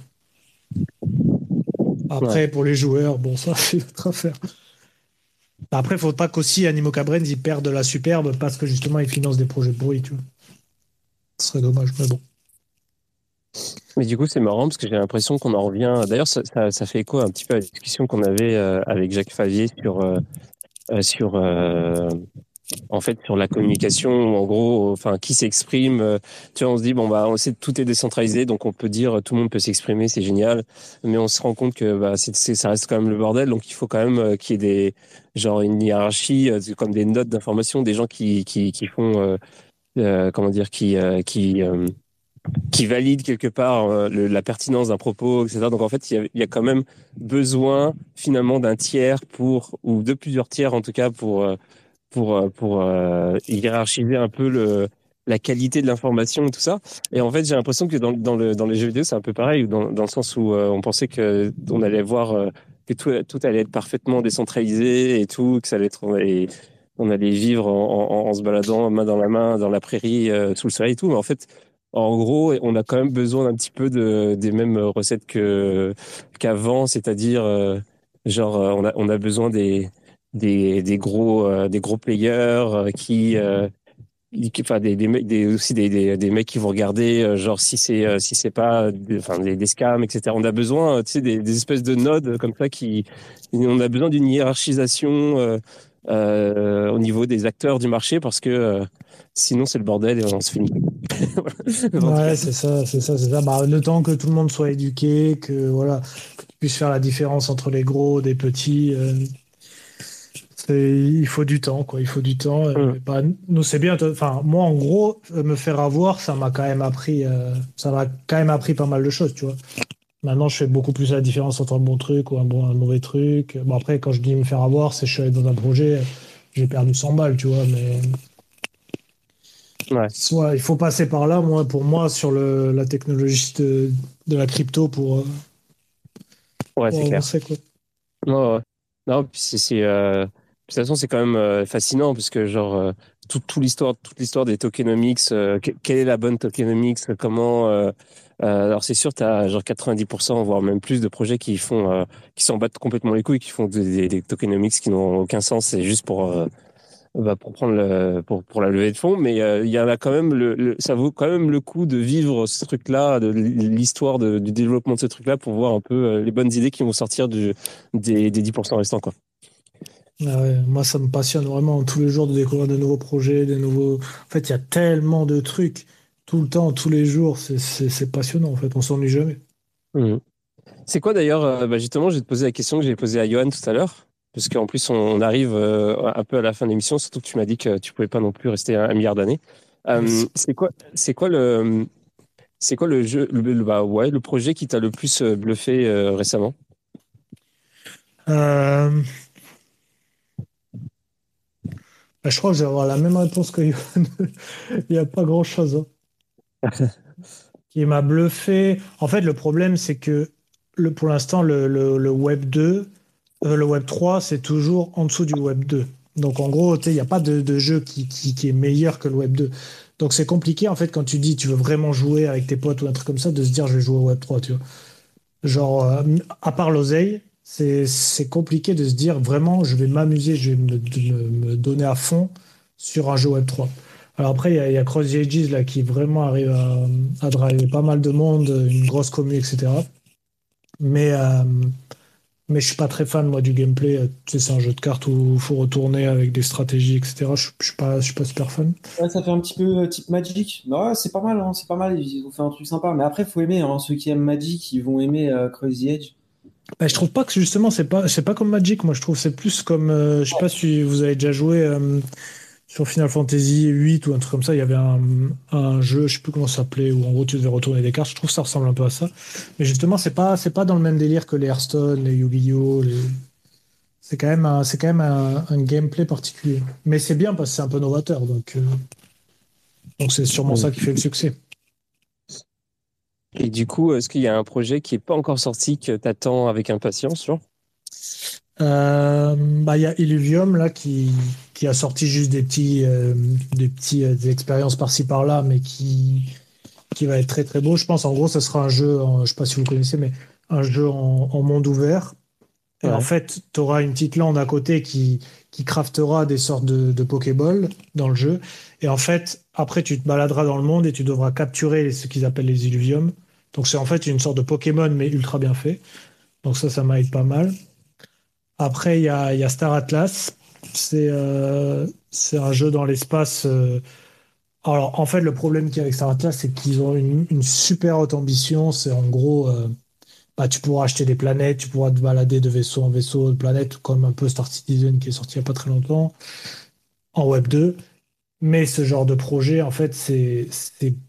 Après, pour les joueurs, bon, ça, c'est notre affaire. Après, faut pas qu'aussi Animo Cabrens ils perdent de la superbe parce que justement, ils financent des projets bruit, tu vois. Ce serait dommage, mais bon. Mais du coup, c'est marrant parce que j'ai l'impression qu'on en revient. D'ailleurs, ça, fait écho un petit peu à la discussion qu'on avait euh, avec Jacques Favier sur, euh, euh, sur en fait sur la communication en gros enfin qui s'exprime euh, tu vois on se dit bon bah tout est décentralisé donc on peut dire tout le monde peut s'exprimer c'est génial mais on se rend compte que bah ça reste quand même le bordel donc il faut quand même euh, qu'il y ait des genre une hiérarchie euh, comme des notes d'information des gens qui qui, qui font comment dire qui qui qui valide quelque part la pertinence d'un propos, etc. Donc en fait, il y, a, il y, a, quand même besoin finalement d'un tiers pour ou de plusieurs tiers en tout cas pour pour euh, pour euh, hiérarchiser un peu le la qualité de l'information et tout ça. Et en fait, j'ai l'impression que dans, dans, le, dans les jeux vidéo, c'est un peu pareil, dans, dans le sens où euh, on pensait que on allait voir que tout, tout allait être parfaitement décentralisé et tout, que ça allait être et on allait vivre en, en, se baladant main dans la main dans la prairie sous le soleil et tout. Mais en fait, en gros, on a quand même besoin d'un petit peu de, des mêmes recettes que qu'avant, c'est-à-dire genre on a on a besoin des des, des gros euh, des gros players euh, qui euh, enfin des, des, des aussi des, des, des, mecs qui vont regarder genre si c'est si c'est pas enfin des, des scams etc on a besoin tu sais des, des espèces de nodes comme ça qui on a besoin d'une hiérarchisation euh, au niveau des acteurs du marché parce que sinon c'est le bordel et on se finit ouais c'est ça c'est ça c'est ça. Bah, le temps que tout le monde soit éduqué que voilà que tu puisses faire la différence entre les gros des petits il faut du temps, quoi. Il faut du temps. Mm. Bah, nous, c'est bien. Enfin, moi, en gros, me faire avoir, ça m'a quand même appris, euh, ça m'a quand même appris pas mal de choses, tu vois. Maintenant, je fais beaucoup plus la différence entre un bon truc ou un, bon, un mauvais truc. Bon, après, quand je dis me faire avoir, c'est je suis allé dans un projet, j'ai perdu 100 balles, tu vois, mais. Ouais. Soit, il faut passer par là, moi, pour moi, sur le, la technologie de, de la crypto pour. Euh, ouais, c'est clair. Quoi. ouais. Non, puis c'est. Euh, de toute façon, c'est quand même euh, fascinant parce que genre euh, toute l'histoire, toute l'histoire des tokenomics, euh, quelle est la bonne tokenomics, comment alors c'est sûr, tu as genre 90%, voire même plus de projets qui font, qui s'en battent complètement les couilles, qui font des, des tokenomics qui n'ont aucun sens, c'est juste pour bah, pour prendre le, pour, pour la levée de fonds, mais il y en a quand même le, ça vaut quand même le coup de vivre ce truc-là, de l'histoire du développement de ce truc-là pour voir un peu les bonnes idées qui vont sortir du, des, des 10% restants quoi. Ah moi, ça me passionne vraiment tous les jours de découvrir de nouveaux projets, de nouveaux. En fait, il y a tellement de trucs tout le temps, tous les jours. C'est passionnant. En fait, on s'ennuie jamais. Mmh. C'est quoi d'ailleurs euh, bah, Justement, je vais te poser la question que j'ai posée à Johan tout à l'heure, parce qu'en plus, on, arrive euh, un peu à la fin de l'émission. Surtout que tu m'as dit que tu pouvais pas non plus rester un, milliard d'années. Euh, c'est quoi C'est quoi le C'est quoi le jeu le, bah, ouais, le projet qui t'a le plus bluffé récemment? Bah, je crois que je vais avoir la même réponse que Yohan. Il n'y a pas grand-chose. Hein. Qui m'a bluffé. En fait, le problème, c'est que le, pour l'instant, le, le, Web 2, euh, le Web 3, c'est toujours en dessous du Web 2. Donc, en gros, il n'y a pas de, de jeu qui, qui, qui, est meilleur que le Web 2. Donc, c'est compliqué, en fait, quand tu dis tu veux vraiment jouer avec tes potes ou un truc comme ça, de se dire je vais jouer au Web 3, tu vois. Genre, euh, à part l'oseille, c'est compliqué de se dire vraiment, je vais m'amuser, je vais me, me, donner à fond sur un jeu Web 3. Alors après, il y a, y a Cross Ages là, qui vraiment arrive à, à driver pas mal de monde, une grosse commu, etc. Mais, euh, mais je suis pas très fan, moi, du gameplay. C'est un jeu de cartes où il faut retourner avec des stratégies, etc. Je, je suis pas, pas super fan. Ça fait un petit peu euh, type Magic. Bah ouais, c'est pas mal, hein, c'est pas mal. Ils ont fait un truc sympa. Mais après, faut aimer. hein, ceux qui aiment Magic, ils vont aimer euh, Crazy Edge. Bah, je trouve pas que justement, c'est pas, c'est pas comme Magic. Moi, je trouve que c'est plus comme. euh, je sais pas si vous avez déjà joué euh, sur Final Fantasy 8 ou un truc comme ça. Il y avait un, un jeu, je sais plus comment ça s'appelait, où en gros tu devais retourner des cartes. Je trouve que ça ressemble un peu à ça. Mais justement, c'est pas, c'est pas dans le même délire que les Hearthstone, les Yu-Gi-Oh! les- C'est quand même un, c'est quand même un, un gameplay particulier. Mais c'est bien parce que c'est un peu novateur. Donc, euh, donc c'est sûrement ça qui fait le succès. Et du coup, est-ce qu'il y a un projet qui est pas encore sorti que t'attends avec impatience, genre? Euh, bah, il y a Illuvium là qui, qui a sorti juste des petits, euh, des petits euh, des expériences par-ci par-là, mais qui, qui va être très très beau. Je pense en gros, ce sera un jeu, en- je sais pas si vous connaissez, mais un jeu en, en monde ouvert. Et Ouais. en fait, tu auras une petite lande à côté qui, qui craftera des sortes de, de Pokéballs dans le jeu. Et en fait, après, tu te baladeras dans le monde et tu devras capturer ce qu'ils appellent les Illuvium. Donc c'est en fait une sorte de Pokémon, mais ultra bien fait. Donc ça, ça m'aide pas mal. Après, il y a, Star Atlas. C'est euh, c'est un jeu dans l'espace. euh. Alors, en fait, le problème qu'il y a avec Star Atlas, c'est qu'ils ont une, une super haute ambition. C'est en gros, euh, bah, tu pourras acheter des planètes, tu pourras te balader de vaisseau en vaisseau de planète, comme un peu Star Citizen qui est sorti il n'y a pas très longtemps, en Web 2. Mais ce genre de projet, en fait, c'est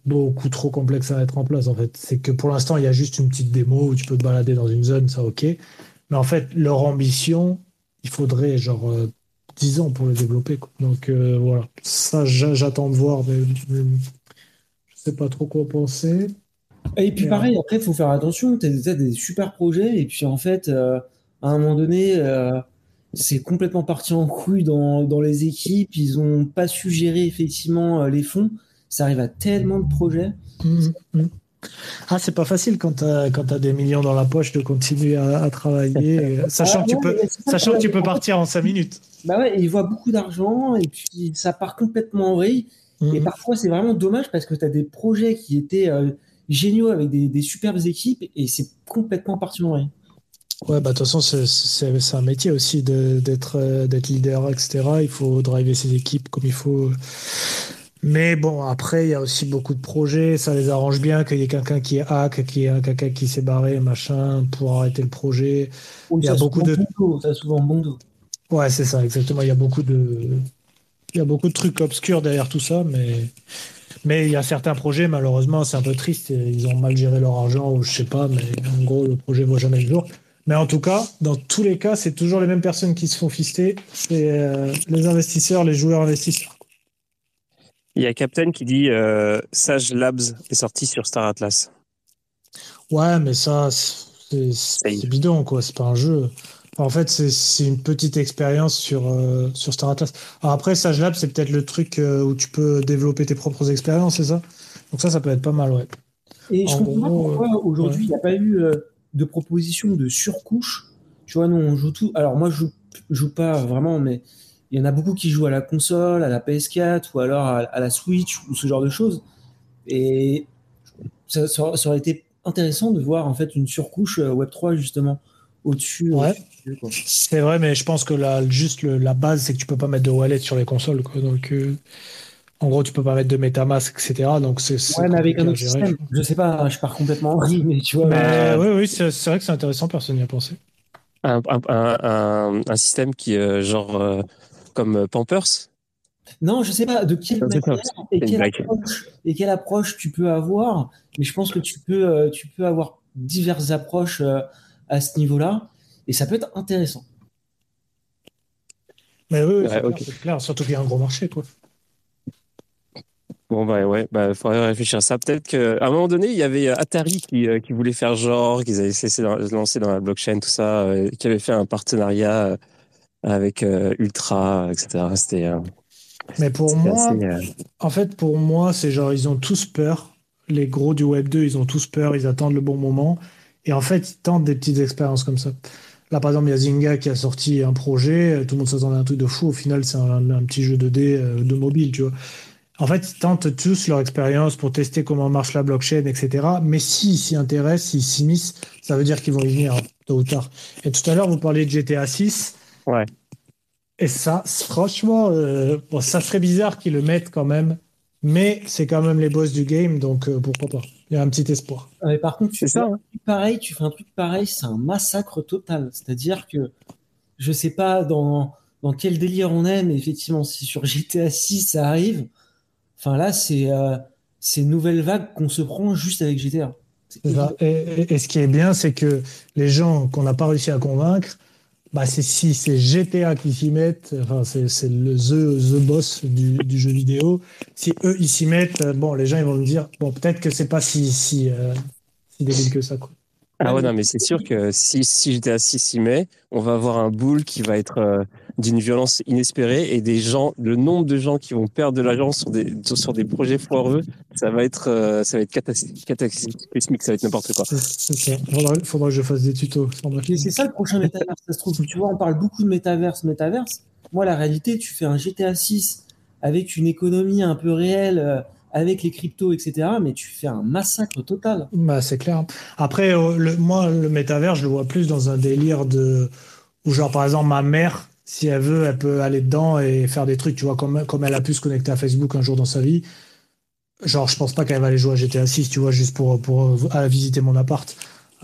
beaucoup trop complexe à mettre en place. En fait, c'est que pour l'instant, il y a juste une petite démo où tu peux te balader dans une zone, ça ok. Mais en fait, leur ambition, il faudrait genre euh, 10 ans pour le développer. quoi. Donc euh, voilà, ça j'a- j'attends de voir, mais, mais je sais pas trop quoi penser. Et puis pareil, après, il faut faire attention. Tu as, des super projets, et puis en fait, euh, à un moment donné, euh, c'est complètement parti en couille dans, dans les équipes. Ils ont pas su gérer effectivement euh, les fonds. Ça arrive à tellement de projets. Mhm, mhm. Ah, c'est pas facile quand t'as quand t'as des millions dans la poche de continuer à, à travailler, euh, sachant Ah, que tu ouais, peux, sachant que tu peux partir en 5 minutes. Bah ouais, et ils voient beaucoup d'argent, et puis ça part complètement en vrille. Et Mhm. parfois, c'est vraiment dommage parce que tu as des projets qui étaient euh, géniaux avec des, des superbes équipes, et c'est complètement parti en vrille. Ouais, bah de toute façon, c'est- un métier aussi d'être euh, d'être leader, etc. Il faut driver ses équipes comme il faut. Mais bon, après, il y a aussi beaucoup de projets. Ça les arrange bien qu'il y ait quelqu'un qui est hack, qu'il y ait quelqu'un qui s'est barré, machin, pour arrêter le projet. Oui, Il y a beaucoup de- bon dos, ça souvent bon dos. Ouais, c'est ça, exactement. Il y a beaucoup de, il y a beaucoup de trucs obscurs derrière tout ça, mais, mais il y a certains projets, malheureusement, c'est un peu triste. Ils ont mal géré leur argent ou je sais pas, mais en gros, le projet voit jamais le jour. Mais en tout cas, dans tous les cas, c'est toujours les mêmes personnes qui se font fister. C'est euh, les investisseurs, les joueurs investisseurs. Il y a Captain qui dit euh, Sage Labs est sorti sur Star Atlas. Ouais, mais ça, c'est bidon, quoi. C'est pas un jeu. Enfin, en fait, c'est une petite expérience sur, euh, sur Star Atlas. Alors après, Sage Lab, c'est peut-être le truc euh, où tu peux développer tes propres expériences, c'est ça? Donc ça, ça peut être pas mal, ouais. Et je En comprends pas pourquoi aujourd'hui il n'y a pas eu euh, de proposition de surcouche. Tu vois, nous on joue tout. Alors moi je joue, je joue pas vraiment, mais il y en a beaucoup qui jouent à la console, à la PS4 ou alors à, à la Switch ou ce genre de choses. Et ça, ça- ça aurait été intéressant de voir en fait une surcouche euh, Web3 justement au-dessus. Ouais. jeu, quoi. C'est vrai, mais je pense que la, juste le- la base, c'est que tu peux pas mettre de wallet sur les consoles, quoi. Donc, euh, en gros, tu peux pas mettre de MetaMask, etc. Donc, c'est Ouais, mais avec un autre gérer. système. Je sais pas, je pars complètement en mais tu vois. Mais Euh, oui, oui, c'est vrai que c'est intéressant, personne n'y a pensé. Un, un, un, système qui, euh, genre, euh, comme Pampers? Non, je sais pas de quelle manière et quelle, approche, et quelle approche tu peux avoir, mais je pense que tu peux, euh, tu peux avoir diverses approches euh, à ce niveau-là, et ça peut être intéressant. Mais oui, oui, Ouais, c'est clair, ok. c'est clair. Surtout qu'il y a un gros marché, quoi. Bon, bah ouais, bah, faudrait réfléchir à ça. Peut-être qu'à un moment donné, il y avait euh, Atari qui, euh, qui voulait faire genre, qu'ils avaient cessé de se lancer dans la blockchain, tout ça, euh, qui avait fait un partenariat avec euh, Ultra, etc. C'était euh, Mais pour moi, assez, en fait, pour moi, c'est genre, ils ont tous peur. Les gros du Web 2, ils ont tous peur, ils attendent le bon moment. Et en fait, ils tentent des petites expériences comme ça. Là, par exemple, il y a Zynga qui a sorti un projet, tout le monde s'attendait à un truc de fou. Au final, c'est un, un petit jeu 2D euh, de mobile, tu vois. En fait, ils tentent tous leur expérience pour tester comment marche la blockchain, etc. Mais s'ils s'y intéressent, s'ils s'immiscent, ça veut dire qu'ils vont y venir tôt ou tard. Et tout à l'heure, vous parliez de GTA 6. Ouais. Et ça, franchement, euh, bon, ça serait bizarre qu'ils le mettent quand même. Mais c'est quand même les boss du game, donc euh, pourquoi pas. Il y a un petit espoir. Ah, mais par contre, tu C'est fais ça, un hein. truc pareil, tu fais un truc pareil, c'est un massacre total. C'est-à-dire que je sais pas dans, dans quel délire on est, mais effectivement, si sur GTA 6 ça arrive, enfin là, c'est euh, c'est une nouvelle vague qu'on se prend juste avec GTA. Et, et- et ce qui est bien, c'est que les gens qu'on n'a pas réussi à convaincre, bah c'est si c'est GTA qui s'y mettent, enfin c'est c'est le the, the boss du, du jeu vidéo. Si eux ils s'y mettent, euh, bon les gens ils vont me dire bon peut-être que c'est pas si si euh, si débile que ça quoi. Ah ouais, non, mais c'est sûr que si, si à 6 mai, on va avoir un boule qui va être euh, d'une violence inespérée et des gens, le nombre de gens qui vont perdre de l'argent sur des, sur des projets foireux, ça va être, euh, ça va être catastrophique, cataclysmique, ça va être n'importe quoi. Ça. Faudra, faudra que je fasse des tutos. c'est ça le prochain métaverse, ça se trouve. Tu vois, on parle beaucoup de métaverse, métaverse. Moi, la réalité, tu fais un GTA 6 avec une économie un peu réelle, euh, avec les cryptos, etc. Mais tu fais un massacre total. Bah, c'est clair. Après, euh, le, moi, le métavers, je le vois plus dans un délire de. Où, genre, par exemple, ma mère, si elle veut, elle peut aller dedans et faire des trucs, tu vois, comme, elle a pu se connecter à Facebook un jour dans sa vie. Genre, je pense pas qu'elle va aller jouer à GTA 6, tu vois, juste pour, euh, visiter mon appart.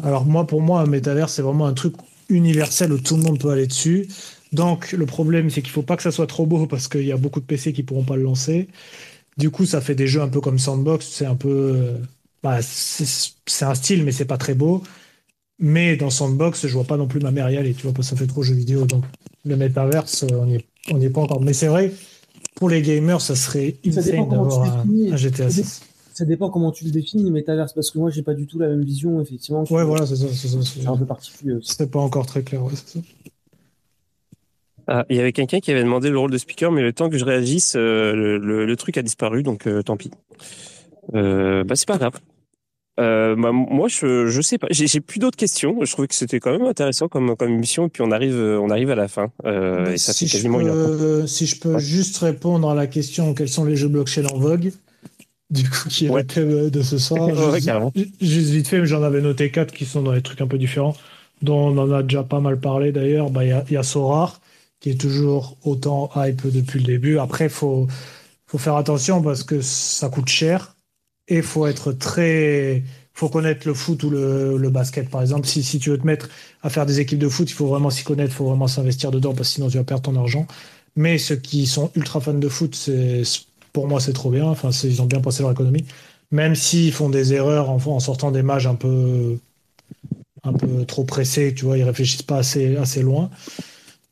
Alors, moi, pour moi, un métavers, c'est vraiment un truc universel où tout le monde peut aller dessus. Donc, le problème, c'est qu'il faut pas que ça soit trop beau parce qu'il y a beaucoup de PC qui pourront pas le lancer. Du coup, ça fait des jeux un peu comme Sandbox, c'est un peu. euh, bah, c'est un style, mais c'est pas très beau. Mais dans Sandbox, je vois pas non plus ma mère y aller, tu vois, parce que ça fait trop jeux vidéo. Donc, le métaverse, euh, on n'y est, on n'y est pas encore. Mais c'est vrai, pour les gamers, ça serait insane d'avoir un, un GTA Ça dé- 6. Ça dépend comment tu le définis, le métaverse, parce que moi, j'ai pas du tout la même vision, effectivement. Ouais, voilà, c'est ça. C'est ça, c'est C'est un peu particulier. C'était pas encore très clair, ouais, c'est ça. Ah, il y avait quelqu'un qui avait demandé le rôle de speaker, mais le temps que je réagisse, euh, le, le- le truc a disparu, donc euh, tant pis. Euh, bah, c'est pas grave. Euh, bah, moi, je, je sais pas. J'ai plus d'autres questions. Je trouvais que c'était quand même intéressant comme, comme émission, et puis on arrive, euh, on arrive à la fin. Euh, et ça si, fait je quasiment une heure. si je peux Ouais. juste répondre à la question quels sont les jeux blockchain en vogue, du coup, qui est Ouais. le thème de ce soir. Ouais, juste, vite fait, mais j'en avais noté quatre qui sont dans des trucs un peu différents, dont on en a déjà pas mal parlé d'ailleurs. Bah, Il y a, y a Sorar, qui est toujours autant hype depuis le début. Après, il faut, faut faire attention parce que ça coûte cher et il faut très. faut connaître le foot ou le, basket, par exemple. Si, tu veux te mettre à faire des équipes de foot, il faut vraiment s'y connaître, il faut vraiment s'investir dedans parce que sinon tu vas perdre ton argent. Mais ceux qui sont ultra fans de foot, pour moi, c'est trop bien. Enfin, ils ont bien pensé leur économie. Même s'ils font des erreurs en, sortant des matchs un peu, trop pressés, tu vois, ils réfléchissent pas assez, assez loin.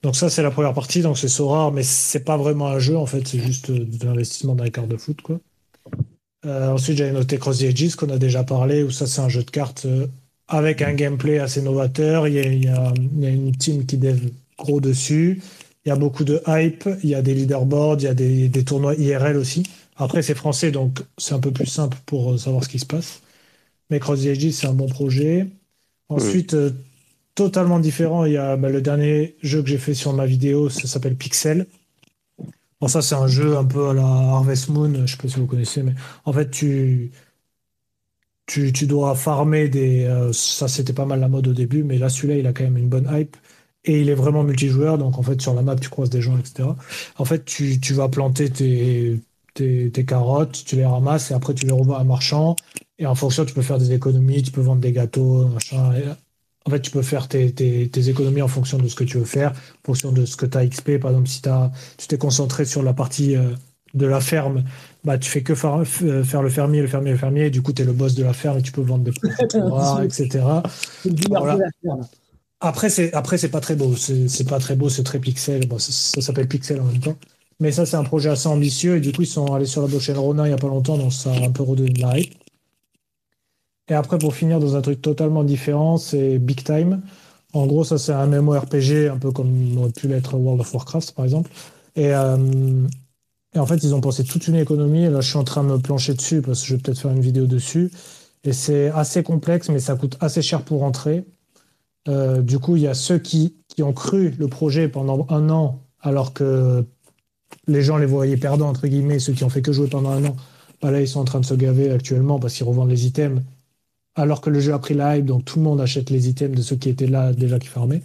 Donc ça, c'est la première partie. Donc c'est Sora, mais c'est pas vraiment un jeu en fait, c'est juste de l'investissement dans les cartes de foot, quoi. Euh, ensuite, j'avais noté Cross the Edges, qu'on a déjà parlé, où ça, c'est un jeu de cartes euh, avec un gameplay assez novateur. Il y a, il y a- il y a une team qui dev gros dessus. Il y a beaucoup de hype. Il y a des leaderboards, il y a des, des tournois IRL aussi. Après, c'est français, donc c'est un peu plus simple pour euh, savoir ce qui se passe. Mais Cross the Edges, c'est un bon projet. Ensuite, euh, totalement différent, il y a bah, le dernier jeu que j'ai fait sur ma vidéo, ça s'appelle Pixel. Bon, ça, c'est un jeu un peu à la Harvest Moon, je sais pas si vous connaissez, mais en fait, tu, tu, tu dois farmer des. euh, ça, c'était pas mal la mode au début, mais là, celui-là, il a quand même une bonne hype. Et il est vraiment multijoueur, donc en fait, sur la map, tu croises des gens, etc. En fait, tu, vas planter tes, tes, tes carottes, tu les ramasses et après, tu les revends à un marchand. Et en fonction, tu peux faire des économies, tu peux vendre des gâteaux, machin. En fait, tu peux faire tes, tes- tes économies en fonction de ce que tu veux faire, en fonction de ce que tu as XP. Par exemple, si tu t'es concentré sur la partie euh, de la ferme, bah, tu fais que faire, f- faire le fermier, le fermier, le fermier. Et du coup, tu es le boss de la ferme et tu peux vendre des produits etc. C'est le billard Voilà. de la ferme. Après, c'est après c'est pas très beau. C'est pas très beau, c'est très pixel. Bon, ça ça s'appelle Pixel en même temps. Mais ça, c'est un projet assez ambitieux. Et du coup, ils sont allés sur la blockchain Ronin il y a pas longtemps, donc ça a un peu redonné de la hype. Et après, pour finir dans un truc totalement différent, c'est Big Time. En gros, ça, c'est un MMORPG, un peu comme aurait pu l'être World of Warcraft, par exemple. Et, euh, en fait, ils ont pensé toute une économie. Là, je suis en train de me plancher dessus parce que je vais peut-être faire une vidéo dessus. Et c'est assez complexe, mais ça coûte assez cher pour entrer. Euh, du coup, il y a ceux qui, qui ont cru le projet pendant un an, alors que les gens les voyaient perdants, entre guillemets, ceux qui ont fait que jouer pendant un an. Bah là, ils sont en train de se gaver actuellement parce qu'ils revendent les items. Alors que le jeu a pris la hype, donc tout le monde achète les items de ceux qui étaient là déjà qui farmaient.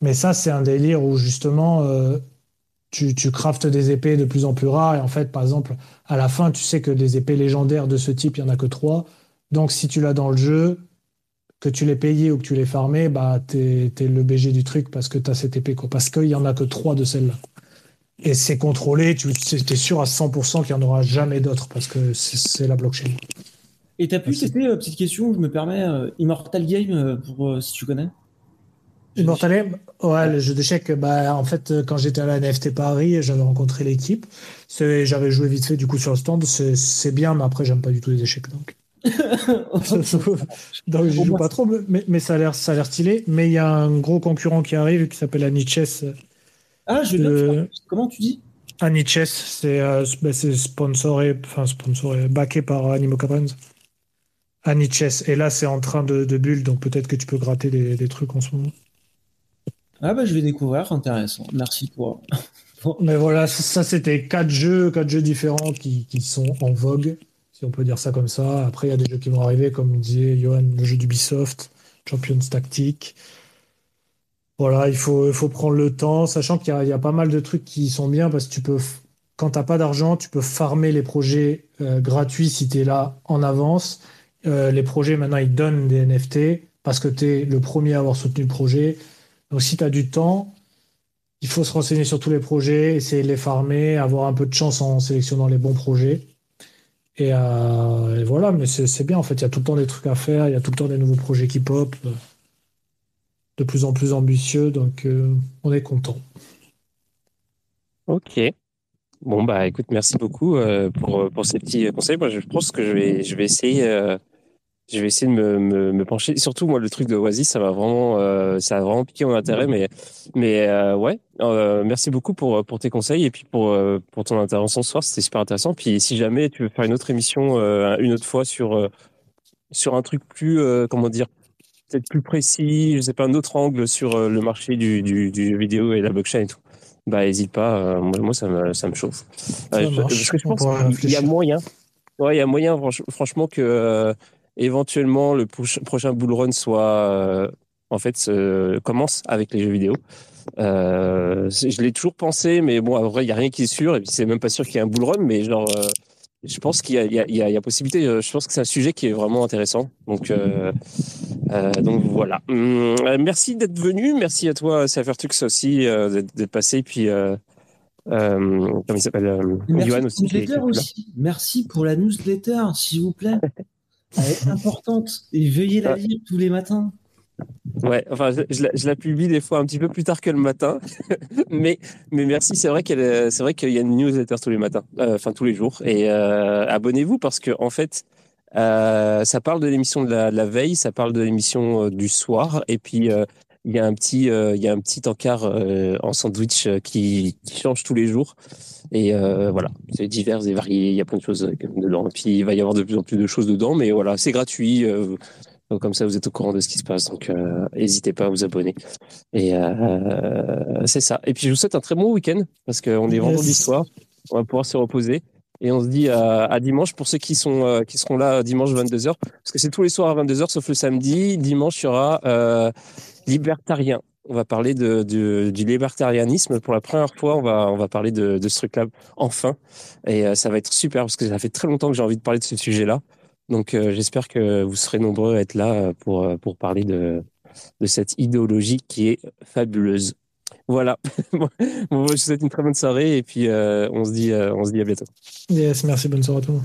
Mais ça, c'est un délire où justement, euh, tu, tu craftes des épées de plus en plus rares. Et en fait, par exemple, à la fin, tu sais que des épées légendaires de ce type, il n'y en a que trois. Donc, si tu l'as dans le jeu, que tu l'aies payé ou que tu l'aies farmé, bah, t'es, es le BG du truc parce que tu as cette épée. Parce qu'il n'y en a que trois de celles-là. Et c'est contrôlé, tu es sûr à 100% qu'il n'y en aura jamais d'autres parce que c'est la blockchain. Et t'as pu tester, euh, petite question, je me permets, euh, Immortal Game, euh, pour, si tu connais Immortal Game Ouais, le jeu d'échecs, bah, en fait, quand j'étais à la NFT Paris, j'avais rencontré l'équipe. J'avais joué vite fait du coup sur le stand. C'est bien, mais après, j'aime pas du tout les échecs. Donc, donc je joue pas trop, mais, mais ça a l'air stylé. Mais il y a un gros concurrent qui arrive qui s'appelle Aniches. Ah, je de... Comment tu dis? Aniches, c'est euh, bah, sponsoré, enfin sponsoré, backé par Animo Cabrens. Aniches. Et là, c'est en train de, de bulle, donc peut-être que tu peux gratter des, des trucs en ce moment. Ah bah je vais découvrir, intéressant. Merci pour. Mais voilà, ça c'était quatre jeux, quatre jeux différents qui, qui, sont en vogue, si on peut dire ça comme ça. Après, il y a des jeux qui vont arriver, comme disait Johan, le jeu d'Ubisoft, Champions Tactique. Voilà, il faut, il faut prendre le temps, sachant qu'il y, y, a pas mal de trucs qui sont bien parce que tu peux, quand tu n'as pas d'argent, tu peux farmer les projets euh, gratuits si tu es là en avance. Euh, les projets, maintenant, ils donnent des NFT parce que tu es le premier à avoir soutenu le projet. Donc, si tu as du temps, il faut se renseigner sur tous les projets, essayer de les farmer, avoir un peu de chance en sélectionnant les bons projets. Et, euh, voilà, mais c'est bien en fait. Il y a tout le temps des trucs à faire, il y a tout le temps des nouveaux projets qui pop, de plus en plus ambitieux, donc euh, on est content. Ok. Bon, bah écoute, merci beaucoup euh, pour, pour ces petits conseils. Moi, je pense que je vais essayer je vais essayer de me, me, me, pencher. Surtout, moi, le truc de Oasis, ça va vraiment, euh, ça a vraiment piqué mon intérêt. Mais, mais euh, ouais, euh, merci beaucoup pour, pour tes conseils et puis pour, pour ton intervention ce soir. C'était super intéressant. Puis, si jamais tu veux faire une autre émission une autre fois sur, sur un truc plus, comment dire, peut-être plus précis, je sais pas, un autre angle sur le marché du, du, du vidéo et la blockchain et tout, bah, hésite pas. moi, moi, ça me, ça me chauffe. Ça parce que je pense qu'il y a moyen. Ouais, il y a moyen, franchement, que éventuellement le prochain bull run soit euh, en fait commence avec les jeux vidéo. Euh, je l'ai toujours pensé, mais bon, en vrai, il y a rien qui est sûr, et puis c'est même pas sûr qu'il y ait un bull run, mais genre, euh, je pense qu'il y, y, y, y a, possibilité. Je pense que c'est un sujet qui est vraiment intéressant. Donc, euh, donc voilà. Hum, merci d'être venu. Merci à toi, Cyphertux aussi, d'être passé. Puis, comment il s'appelle Merci, aussi, aussi. Merci pour la newsletter, s'il vous plaît. Elle est importante et veuillez la lire tous les matins. Ouais, enfin, je, la, je, la, publie des fois un petit peu plus tard que le matin, mais mais merci. C'est vrai qu'elle, c'est vrai qu'il y a une newsletter tous les matins, euh, enfin tous les jours. Et euh, abonnez-vous parce que en fait, euh, ça parle de l'émission de la, de la, veille, ça parle de l'émission euh, du soir, et puis euh, il y a un petit il y a un petit encart en sandwich qui, qui, change tous les jours. Et euh, voilà, c'est divers et varié. Il y a plein de choses dedans. Et puis il va y avoir de plus en plus de choses dedans, mais voilà, c'est gratuit. Euh, donc comme ça, vous êtes au courant de ce qui se passe. Donc n'hésitez pas à vous abonner. Et euh, c'est ça. Et puis je vous souhaite un très bon week-end parce qu'on est vendredi soir. On va pouvoir se reposer. Et on se dit à, à dimanche pour ceux qui sont euh, qui seront là dimanche 22h parce que c'est tous les soirs à 22h sauf le samedi. Dimanche il y aura euh, libertarien. On va parler de, du libertarianisme pour la première fois. On va on va parler de, ce truc-là enfin et euh, ça va être super parce que ça fait très longtemps que j'ai envie de parler de ce sujet-là. Donc euh, j'espère que vous serez nombreux à être là pour pour parler de de cette idéologie qui est fabuleuse. Voilà. bon, je vous souhaite une très bonne soirée et puis euh, on se dit, euh, on se dit à bientôt. Yes, merci, bonne soirée à tout.